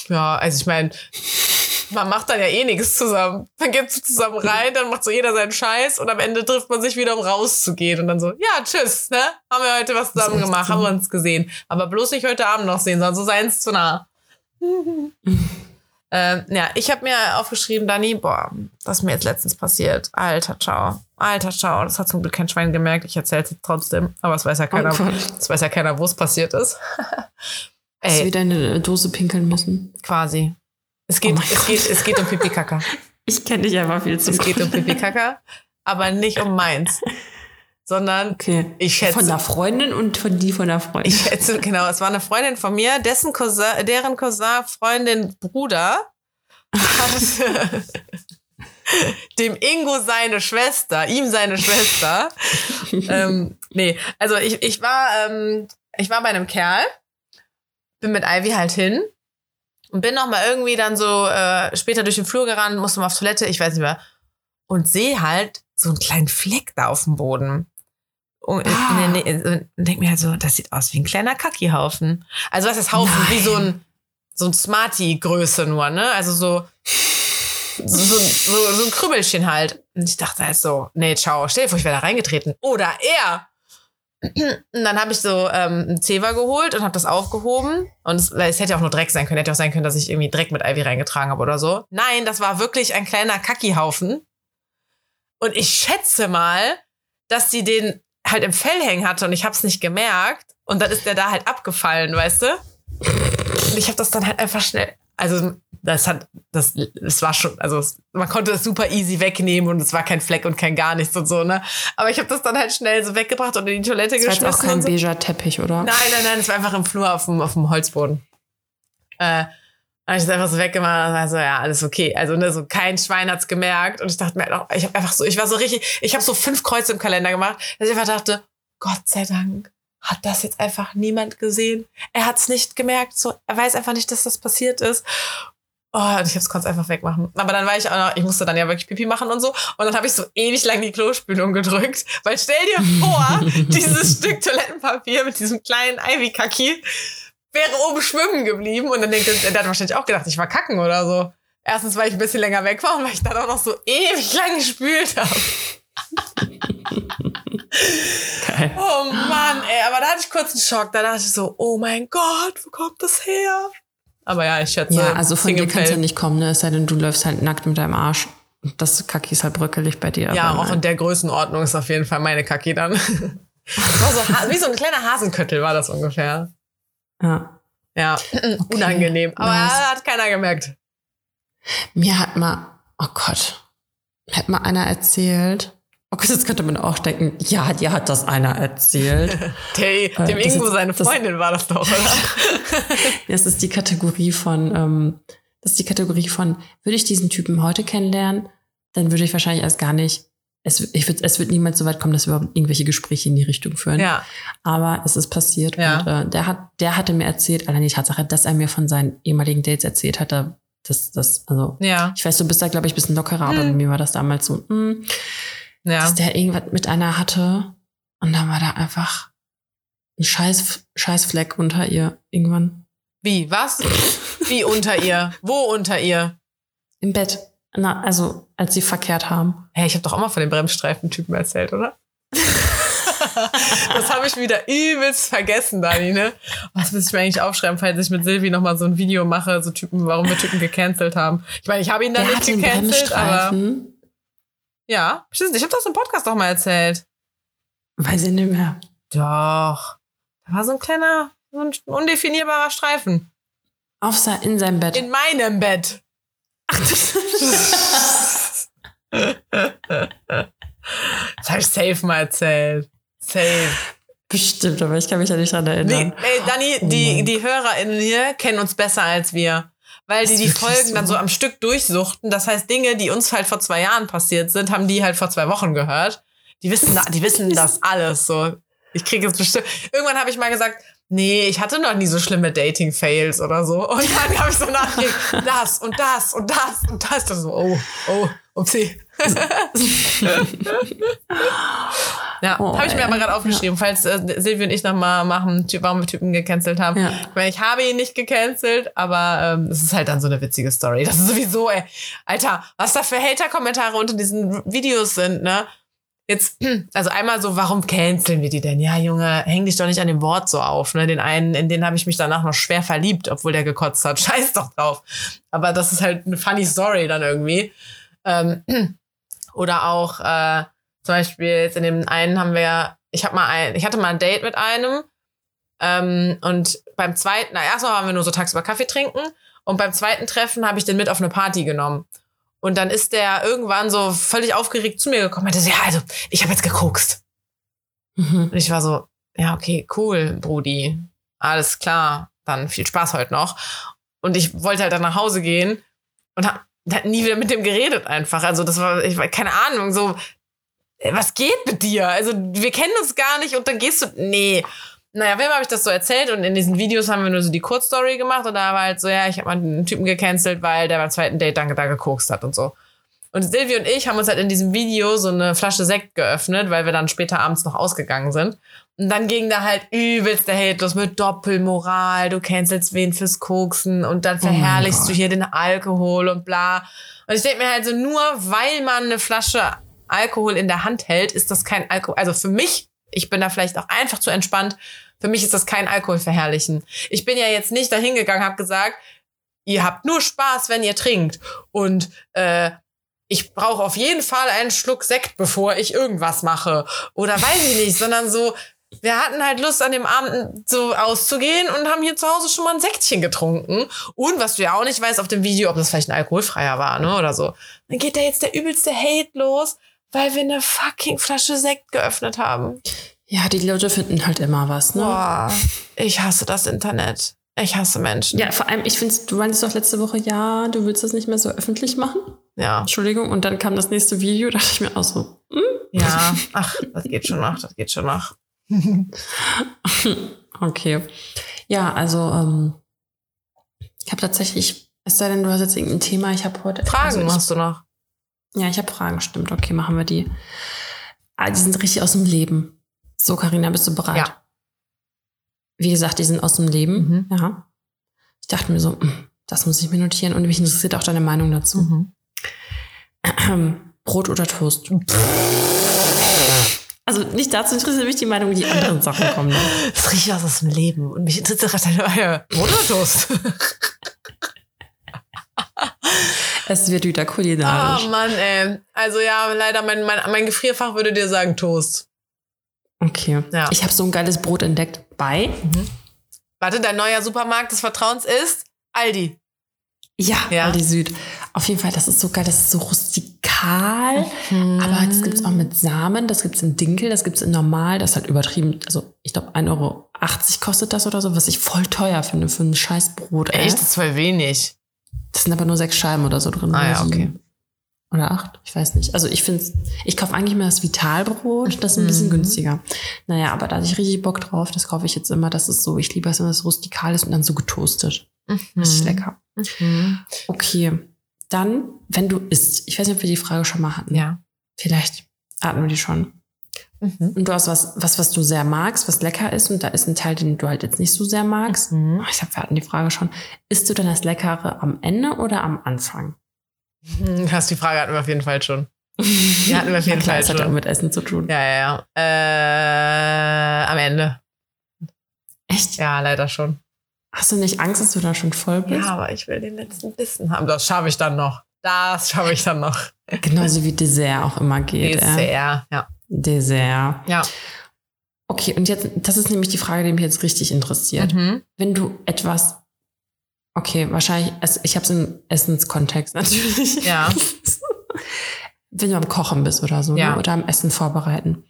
Ja, also ich meine, man macht dann ja eh nichts zusammen. Man geht so zusammen rein, dann macht so jeder seinen Scheiß und am Ende trifft man sich wieder, um rauszugehen. Und dann so, ja, tschüss, ne? Haben wir heute was ist zusammen gemacht, so. haben wir uns gesehen. Aber bloß nicht heute Abend noch sehen, sonst so seins zu nah. ähm, ja, ich habe mir aufgeschrieben, Dani, boah, das ist mir jetzt letztens passiert. Alter, ciao. Alter, ciao. Das hat zum Glück kein Schwein gemerkt. Ich erzähle es trotzdem. Aber es weiß ja keiner, Gott. es weiß ja keiner, wo es passiert ist. Hast du Ey, wieder eine Dose pinkeln müssen? quasi. Es geht, Oh es geht, es geht um Pipi Kaka. Ich kenne dich einfach viel zu Es geht um Pipi Kaka, aber nicht um meins. Sondern Okay. ich schätze, Von der Freundin und von die von der Freundin. ich schätze, genau, es war eine Freundin von mir, dessen Cousin, deren Cousin, Freundin, Bruder hat dem Ingo seine Schwester, ihm seine Schwester. ähm, nee, also ich, ich war, ähm, ich war bei einem Kerl, bin mit Ivy halt hin und bin noch mal irgendwie dann so äh, später durch den Flur gerannt, musste mal auf Toilette, ich weiß nicht mehr, und sehe halt so einen kleinen Fleck da auf dem Boden. Und, Ah. in der Nähe- und denk mir halt so, das sieht aus wie ein kleiner Kackihaufen. Also was ist Haufen? Nein. Wie so ein, so ein Smarty-Größe nur, ne? Also so, so, so, so, so ein Krüppelchen halt. Und ich dachte halt so, nee, ciao, stell dir vor, ich wäre da reingetreten. Oder er. Und dann habe ich so ähm, ein Zewa geholt und habe das aufgehoben. Und es, es hätte auch nur Dreck sein können. Hätte auch sein können, dass ich irgendwie Dreck mit Ivy reingetragen habe oder so. Nein, das war wirklich ein kleiner Kackihaufen. Und ich schätze mal, dass sie den halt im Fell hängen hatte und ich habe es nicht gemerkt. Und dann ist der da halt abgefallen, weißt du? Und ich habe das dann halt einfach schnell. Also das hat, das, es war schon, also es, man konnte es super easy wegnehmen und es war kein Fleck und kein gar nichts und so, ne? Aber ich habe das dann halt schnell so weggebracht und in die Toilette Das war jetzt geschmissen. auch kein so. beiger Teppich, oder? Nein, nein, nein, es war einfach im Flur auf dem, auf dem Holzboden. Äh, habe ich das einfach so weggemacht und war so, ja, alles okay. Also, ne, so kein Schwein hat's gemerkt. Und ich dachte mir, halt auch, ich habe einfach so, ich war so richtig, ich habe so fünf Kreuze im Kalender gemacht, dass ich einfach dachte, Gott sei Dank hat das jetzt einfach niemand gesehen. Er hat's nicht gemerkt, so, er weiß einfach nicht, dass das passiert ist. Oh, und ich hab's konnte einfach wegmachen. Aber dann war ich auch noch, ich musste dann ja wirklich Pipi machen und so. Und dann habe ich so ewig lang die Klospülung gedrückt. Weil stell dir vor, dieses Stück Toilettenpapier mit diesem kleinen Ivy-Kacki wäre oben schwimmen geblieben. Und dann denkt er, der hat wahrscheinlich auch gedacht, ich war kacken oder so. Erstens, weil ich ein bisschen länger weg war und weil ich dann auch noch so ewig lang gespült habe. Geil. Oh Mann, ey, aber da hatte ich kurz einen Schock. Da dachte ich so, oh mein Gott, wo kommt das her? Aber ja, ich schätze. Ja, also von dir Single kann es ja nicht kommen, ne? Es sei denn, du läufst halt nackt mit deinem Arsch. Und Das Kacki ist halt bröckelig bei dir. Ja, auch in der Größenordnung ist auf jeden Fall meine Kacki dann. So, wie so ein kleiner Hasenköttel war das ungefähr. Ja. Ja, unangenehm. Aber nice. hat keiner gemerkt. Mir hat mal, oh Gott, mir hat mal einer erzählt. Oh Gott, jetzt könnte man auch denken, ja, dir hat das einer erzählt. Der, dem das Ingo seine das- Freundin war das doch, oder? Das ist die Kategorie von, ähm, das ist die Kategorie von, würde ich diesen Typen heute kennenlernen, dann würde ich wahrscheinlich erst gar nicht, es, ich würd, es wird niemals so weit kommen, dass wir überhaupt irgendwelche Gespräche in die Richtung führen. ja. Aber es ist passiert Ja. und äh, der hat, der hatte mir erzählt, allein die Tatsache, dass er mir von seinen ehemaligen Dates erzählt hat, da- das, das, also, Ja. ich weiß, du bist da, glaube ich, ein bisschen lockerer, aber Hm. mir war das damals so, mh, Ja. dass der irgendwas mit einer hatte und dann war da einfach ein Scheiß, Scheißfleck unter ihr irgendwann Wie? Was? Wie unter ihr? Wo unter ihr? im Bett. Na, also, als sie verkehrt haben. Hey, ich habe doch auch mal von dem Bremsstreifen-Typen erzählt, oder? das habe ich wieder übelst vergessen, Dani, ne? Was muss ich mir eigentlich aufschreiben, falls ich mit Silvi nochmal so ein Video mache, so Typen, warum wir Typen gecancelt haben. Ich meine, ich habe ihn dann Der nicht gecancelt, aber. Ja, stimmt, ich habe das im Podcast auch mal erzählt. Weiß ich nicht mehr. Doch. Da war so ein kleiner, so ein undefinierbarer Streifen. Auf se in seinem Bett. In meinem Bett. Ach, das Das habe ich safe mal erzählt. Safe. Bestimmt, aber ich kann mich ja nicht dran Die, erinnern. ey, Dani, Oh die, die HörerInnen hier kennen uns besser als wir. Weil die die Folgen so. dann so am Stück durchsuchten. Das heißt, Dinge, die uns halt vor zwei Jahren passiert sind, haben die halt vor zwei Wochen gehört. Die wissen, da- die wissen das alles so. Ich kriege jetzt bestimmt. Irgendwann habe ich mal gesagt, Nee, ich hatte noch nie so schlimme Dating-Fails oder so. Und dann habe ich so nachgedacht, das und das und das und das. Das so, oh, oh, upsie. ja, Oh, habe ich mir aber gerade aufgeschrieben, falls äh, Silvi und ich nochmal machen, warum wir Typen gecancelt haben. Ja. Ich, meine, ich habe ihn nicht gecancelt, aber ähm, es ist halt dann so eine witzige Story. Das ist sowieso, ey, Alter, was da für Hater-Kommentare unter diesen Videos sind, ne? Jetzt, also einmal so, warum canceln wir die denn? Ja, Junge, häng dich doch nicht an dem Wort so auf. Ne? Den einen, in den habe ich mich danach noch schwer verliebt, obwohl der gekotzt hat. Scheiß doch drauf. Aber das ist halt eine funny Story dann irgendwie. Ähm, oder auch äh, zum Beispiel jetzt in dem einen haben wir, ich habe mal ein, ich hatte mal ein Date mit einem ähm, und beim zweiten, na erstmal waren wir nur so tagsüber Kaffee trinken und beim zweiten Treffen habe ich den mit auf eine Party genommen. Und dann ist der irgendwann so völlig aufgeregt zu mir gekommen und meinte, so, ja, also, ich habe jetzt gekokst. Mhm. Und ich war so, ja, okay, cool, Brudi. Alles klar, dann viel Spaß heute noch. Und ich wollte halt dann nach Hause gehen und hab, hab nie wieder mit dem geredet einfach. Also das war, ich war, keine Ahnung, so, was geht mit dir? Also wir kennen uns gar nicht und dann gehst du, nee. Naja, wem habe ich das so erzählt und in diesen Videos haben wir nur so die Kurzstory gemacht und da war halt so, ja, ich habe mal einen Typen gecancelt, weil der beim zweiten Date dann da gekokst hat und so. Und Silvi und ich haben uns halt in diesem Video so eine Flasche Sekt geöffnet, weil wir dann später abends noch ausgegangen sind. Und dann ging da halt übelst der Hate los mit Doppelmoral, du cancelst wen fürs Koksen und dann verherrlichst Gott. du hier den Alkohol und bla. Und ich denke mir halt so, nur weil man eine Flasche Alkohol in der Hand hält, ist das kein Alkohol. Also für mich, ich bin da vielleicht auch einfach zu entspannt, für mich ist das kein Alkohol verherrlichen. Ich bin ja jetzt nicht dahin gegangen, habe gesagt, ihr habt nur Spaß, wenn ihr trinkt. Und äh, ich brauche auf jeden Fall einen Schluck Sekt, bevor ich irgendwas mache. Oder weiß ich nicht, sondern so, wir hatten halt Lust, an dem Abend so auszugehen und haben hier zu Hause schon mal ein Sektchen getrunken. Und was du ja auch nicht weißt auf dem Video, ob das vielleicht ein alkoholfreier war, ne, oder so. Dann geht da jetzt der übelste Hate los, weil wir eine fucking Flasche Sekt geöffnet haben. Ja, die Leute finden halt immer was, ne? Boah, ich hasse das Internet. Ich hasse Menschen. Ja, vor allem, ich finde, du meintest doch letzte Woche, ja, du willst das nicht mehr so öffentlich machen. Ja. Entschuldigung. Und dann kam das nächste Video, dachte ich mir auch so, hm? Ja. Ach, das geht schon noch, das geht schon noch. Okay. Ja, also, ähm, ich habe tatsächlich, es sei denn, du hast jetzt irgendein Thema, ich habe heute. Fragen also hast du noch? Ja, ich habe Fragen, stimmt. Okay, machen wir die. Ah, die sind richtig aus dem Leben. So, Karina, bist du bereit? Ja. Wie gesagt, die sind aus dem Leben. Mhm. Ja. Ich dachte mir so, hm, das muss ich mir notieren und mich interessiert auch deine Meinung dazu. Brot oder Toast? Also nicht dazu interessiert mich die Meinung, wie die anderen Sachen kommen. Ne? Das riecht aus aus dem Leben. Und mich interessiert gerade deine. Brot oder Toast? Es wird wieder kulinarisch. Oh Mann, ey. Also ja, leider, mein, mein, mein Gefrierfach würde dir sagen Toast. Okay. Ja. Ich habe so ein geiles Brot entdeckt bei. Warte, dein neuer Supermarkt des Vertrauens ist Aldi. Ja, Ja. Aldi Süd. Auf jeden Fall, das ist so geil, das ist so rustikal. Aber das gibt's auch mit Samen, das gibt's in Dinkel, das gibt's in normal, das ist halt übertrieben. Also ich glaube 1,80 Euro kostet das oder so, was ich voll teuer finde für ein scheiß Brot. Ey. Echt? Das ist voll wenig. Das sind aber nur sechs Scheiben oder so drin. Ah oder ja, okay. Oder acht, ich weiß nicht. Also ich finde, ich kaufe eigentlich mal das Vitalbrot, das ist ein bisschen Mhm. günstiger. Naja, aber da hatte ich richtig Bock drauf, das kaufe ich jetzt immer. Das ist so, ich liebe es, wenn das rustikal ist und dann so getoastet. Das ist lecker. Mhm. Okay, dann, wenn du isst, ich weiß nicht, ob wir die Frage schon mal hatten. Ja. Vielleicht hatten wir die schon. Mhm. Und du hast was, was, was du sehr magst, was lecker ist, und da ist ein Teil, den du halt jetzt nicht so sehr magst. Mhm. Ach, Ich glaube, wir hatten die Frage schon. Isst du dann das Leckere am Ende oder am Anfang? Das die Frage hatten wir auf jeden Fall schon. Die hatten wir auf jeden ja, klar, Fall es hat ja auch schon. mit Essen zu tun. Ja, ja, ja. Äh, am Ende. Echt? Ja, leider schon. Hast du nicht Angst, dass du da schon voll bist? Ja, aber ich will den letzten Bissen haben. Das schaffe ich dann noch. Das schaffe ich dann noch. Genauso wie Dessert auch immer geht. Dessert, Äh. ja. Dessert. Ja. Okay, und jetzt, das ist nämlich die Frage, die mich jetzt richtig interessiert. Mhm. Wenn du etwas, okay, wahrscheinlich, es- ich habe es im Essenskontext natürlich. Ja. Wenn du am Kochen bist oder so, Ja. ne? oder am Essen vorbereiten.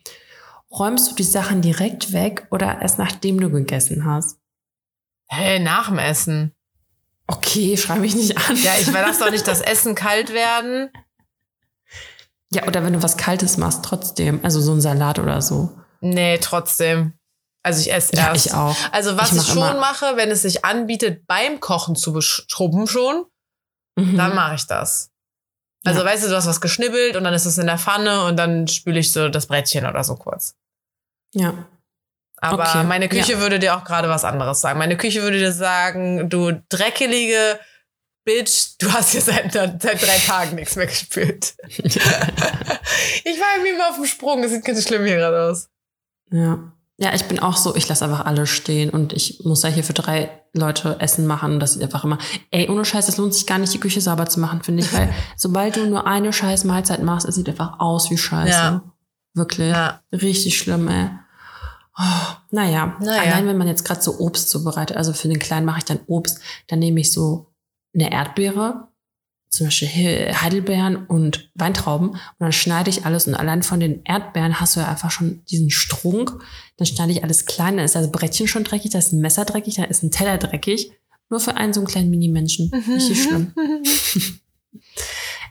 Räumst du die Sachen direkt weg oder erst nachdem du gegessen hast? Hey, nach dem Essen. Okay, schreibe mich nicht an. Ja, ich lasse doch nicht das Essen kalt werden. Ja, oder wenn du was Kaltes machst, trotzdem. Also so ein Salat oder so. Nee, trotzdem. Also ich esse Ja, erst. ich auch. Also was Ich ich, mach schon immer- mache, wenn es sich anbietet, beim Kochen zu beschrubben schon, Mhm. dann mache ich das. Also Ja. weißt du, du hast was geschnibbelt und dann ist es in der Pfanne und dann spüle ich so das Brettchen oder so kurz. Ja. Aber Okay, meine Küche ja. würde dir auch gerade was anderes sagen. Meine Küche würde dir sagen, du dreckelige Bitch, du hast hier seit, seit drei Tagen nichts mehr gespült. ich war irgendwie immer auf dem Sprung, das sieht ganz schlimm hier gerade aus. Ja. Ja, ich bin auch so, ich lasse einfach alle stehen und ich muss ja hier für drei Leute Essen machen. Das sieht einfach immer, ey, ohne Scheiß, es lohnt sich gar nicht, die Küche sauber zu machen, finde ich, weil sobald du nur eine scheiß Mahlzeit machst, es sieht einfach aus wie Scheiße. Ja. Wirklich. Ja. Richtig schlimm, ey. Oh, naja. Naja. allein wenn man jetzt gerade so Obst zubereitet, also für den Kleinen mache ich dann Obst, dann nehme ich so eine Erdbeere, zum Beispiel He- Heidelbeeren und Weintrauben und dann schneide ich alles und allein von den Erdbeeren hast du ja einfach schon diesen Strunk, dann schneide ich alles klein, dann ist das Brettchen schon dreckig, da ist ein Messer dreckig, da ist ein Teller dreckig, nur für einen so einen kleinen Mini-Menschen. Richtig schlimm.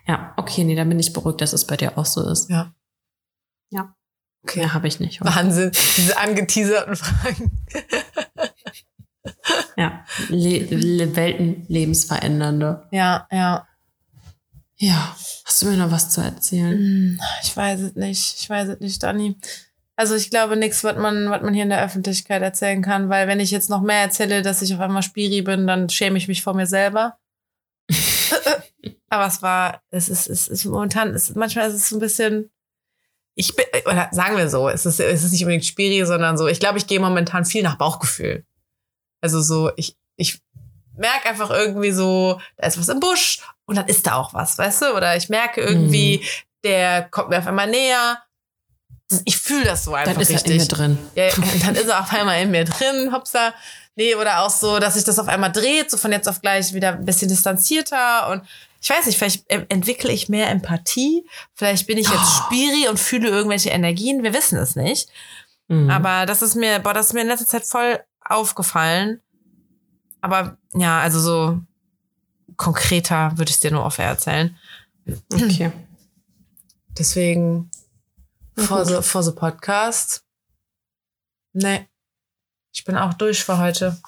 Ja, okay, nee, dann bin ich beruhigt, dass es bei dir auch so ist. Ja. Ja. Okay. Mehr habe ich nicht. Wahnsinn, diese angeteaserten Fragen. Ja, Le Le Welten lebensverändernde. Ja, ja. Ja, hast du mir noch was zu erzählen? Hm, Ich weiß es nicht. Ich weiß es nicht, Dani. Also ich glaube nichts, was man, was man hier in der Öffentlichkeit erzählen kann, weil wenn ich jetzt noch mehr erzähle, dass ich auf einmal Spiri bin, dann schäme ich mich vor mir selber. Aber es war, es ist, es ist momentan, es, manchmal ist es so ein bisschen, ich bin, oder sagen wir so, es ist, es ist nicht unbedingt Spiri, sondern so, ich glaube, ich gehe momentan viel nach Bauchgefühl. Also so, ich, ich merke einfach irgendwie so, da ist was im Busch und dann ist da auch was, weißt du? Oder ich merke irgendwie, der kommt mir auf einmal näher. Ich fühle das so einfach Dann ist er richtig. in mir drin. Ja, und dann ist er auf einmal in mir drin, hopsa. Nee, oder auch so, dass sich das auf einmal dreht, so von jetzt auf gleich wieder ein bisschen distanzierter und ich weiß nicht, vielleicht entwickle ich mehr Empathie, vielleicht bin ich jetzt Oh. Spiri und fühle irgendwelche Energien, wir wissen es nicht. Mhm. Aber das ist mir, boah, das ist mir in letzter Zeit voll aufgefallen. Aber ja, also so konkreter würde ich es dir nur offen erzählen. okay. Deswegen gut. the, for the Podcast. Nee. Ich bin auch durch für heute.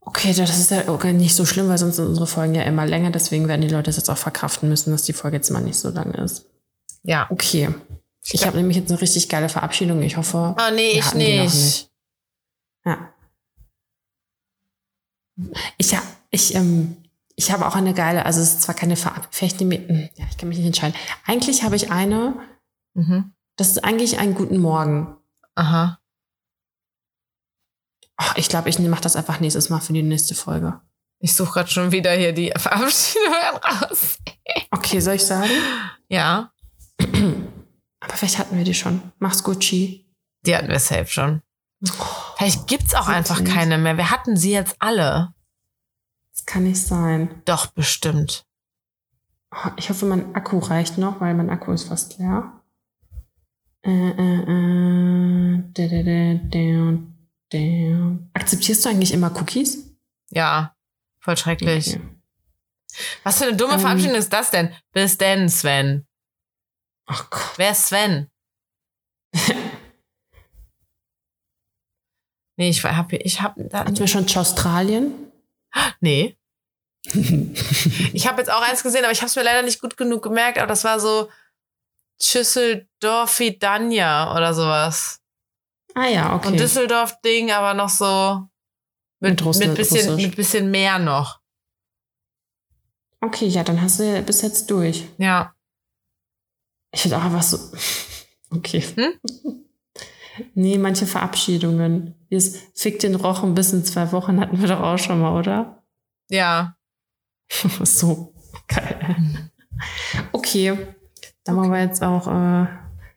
Okay, das ist ja okay, nicht so schlimm, weil sonst sind unsere Folgen ja immer länger. Deswegen werden die Leute das jetzt auch verkraften müssen, dass die Folge jetzt mal nicht so lang ist. Ja. Okay. Ich habe nämlich jetzt eine richtig geile Verabschiedung. Ich hoffe. Oh nee, ich noch nicht. Ja. Ich ja, ich, ähm, ich habe auch eine geile, also es ist zwar keine ich, hm, ja, ich kann mich nicht entscheiden. Eigentlich habe ich eine, Mhm. das ist eigentlich ein guten Morgen. Aha. Oh, ich glaube, ich mache das einfach nächstes Mal für die nächste Folge. Ich suche gerade schon wieder hier die Verabschiedung raus. Okay, soll ich sagen? Ja. Aber vielleicht hatten wir die schon. Mach's gut, Chi. Die hatten wir safe schon. Vielleicht gibt's auch Wirklich? einfach keine mehr. Wir hatten sie jetzt alle. Das kann nicht sein. Doch, bestimmt. Oh, ich hoffe, mein Akku reicht noch, weil mein Akku ist fast leer. Äh, äh, äh, da, da, da, da, da. Akzeptierst du eigentlich immer Cookies? Ja. Voll schrecklich. Okay. Was für eine dumme Ähm. Verabschiedung ist das denn? Bis denn, Sven. Ach Gott. Wer ist Sven? nee, ich hab, ich hab, da, Hatten wir schon zu Australien? nee. Ich habe jetzt auch eins gesehen, aber ich habe es mir leider nicht gut genug gemerkt, aber das war so Schüsseldorfi Danja oder sowas. Ah ja, okay. Und Düsseldorf-Ding, aber noch so mit, Mit Russland- mit, bisschen, Russisch. mit bisschen mehr noch. okay, ja, dann hast du ja bis jetzt durch. Ja. Ich finde auch einfach so. Okay. Hm? Nee, manche Verabschiedungen. Wie es Fick den Rochen bis in zwei Wochen hatten wir doch auch schon mal, oder? Ja. so geil. Okay, dann wollen wir jetzt auch äh,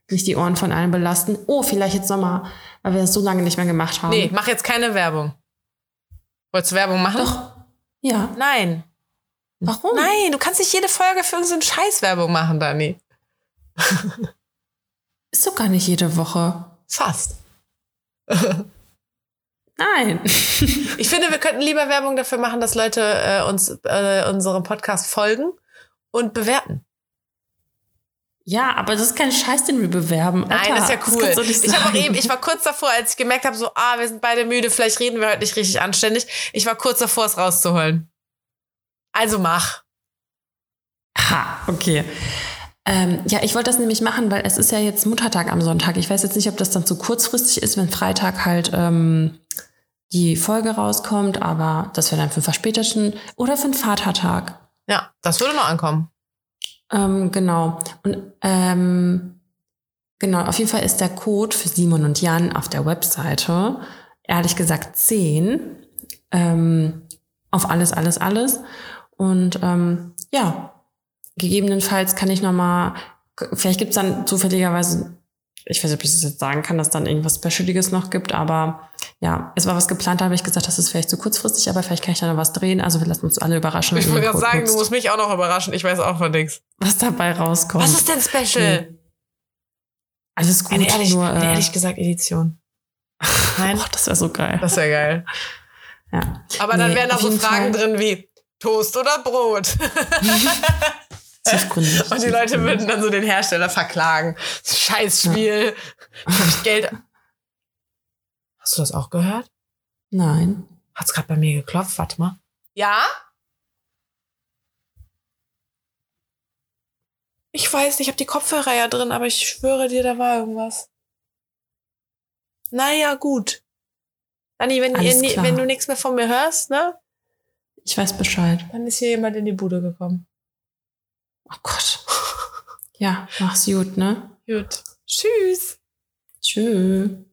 nicht die Ohren von allen belasten. Oh, vielleicht jetzt nochmal, weil wir das so lange nicht mehr gemacht haben. Nee, mach jetzt keine Werbung. Wolltest du Werbung machen? Doch. Ja. Nein. Warum? Nein, du kannst nicht jede Folge für irgendeinen Scheiß Werbung machen, Dani. Ist doch gar nicht jede Woche. Fast. Nein. Ich finde, wir könnten lieber Werbung dafür machen, dass Leute äh, uns äh, unserem Podcast folgen und bewerten. Ja, aber das ist kein Scheiß, den wir bewerben. Nein, Alter, das ist ja cool. nicht ich, hab auch eben, ich war kurz davor, als ich gemerkt habe, so, ah, wir sind beide müde, vielleicht reden wir heute nicht richtig anständig. Ich war kurz davor, es rauszuholen. Also mach. Ha, okay. Ähm, ja, ich wollte das nämlich machen, weil es ist ja jetzt Muttertag am Sonntag. Ich weiß jetzt nicht, ob das dann zu kurzfristig ist, wenn Freitag halt ähm, die Folge rauskommt, aber das wäre dann für einen verspäteten oder für einen Vatertag. Ja, das würde noch ankommen. Ähm, genau. Und ähm, genau, auf jeden Fall ist der Code für Simon und Jan auf der Webseite, ehrlich gesagt, 10 ähm, auf alles, alles, alles. Und ähm, ja, gegebenenfalls kann ich nochmal, vielleicht gibt's dann zufälligerweise, ich weiß nicht, ob ich das jetzt sagen kann, dass dann irgendwas Specialiges noch gibt, aber ja, es war was geplant, da habe ich gesagt, das ist vielleicht zu kurzfristig, aber vielleicht kann ich da noch was drehen. Also wir lassen uns alle überraschen. Ich wollte gerade sagen, du nutzt, musst mich auch noch überraschen. Ich weiß auch von nichts. was dabei rauskommt. Was ist denn Special? Alles gut, Eine ehrlich, nur eine äh, ehrlich gesagt Edition. Nein, Oh, das wäre so geil. das wäre geil. Ja. Aber dann Nee, wären da so Fragen Fall. drin wie Toast oder Brot. Tiefgründig. Und die Leute würden dann so den Hersteller verklagen. Scheißspiel. Ich hab Geld. Hast du das auch gehört? Nein. Hat's gerade bei mir geklopft? Warte mal. Ja? Ich weiß nicht, ich habe die Kopfhörer ja drin, aber ich schwöre dir, da war irgendwas. Naja, gut. Dani, wenn, ihr, wenn du nichts mehr von mir hörst, ne, Ich weiß Bescheid. dann ist hier jemand in die Bude gekommen. Oh Gott. Ja, mach's gut, ne? Gut. Tschüss. Tschüss.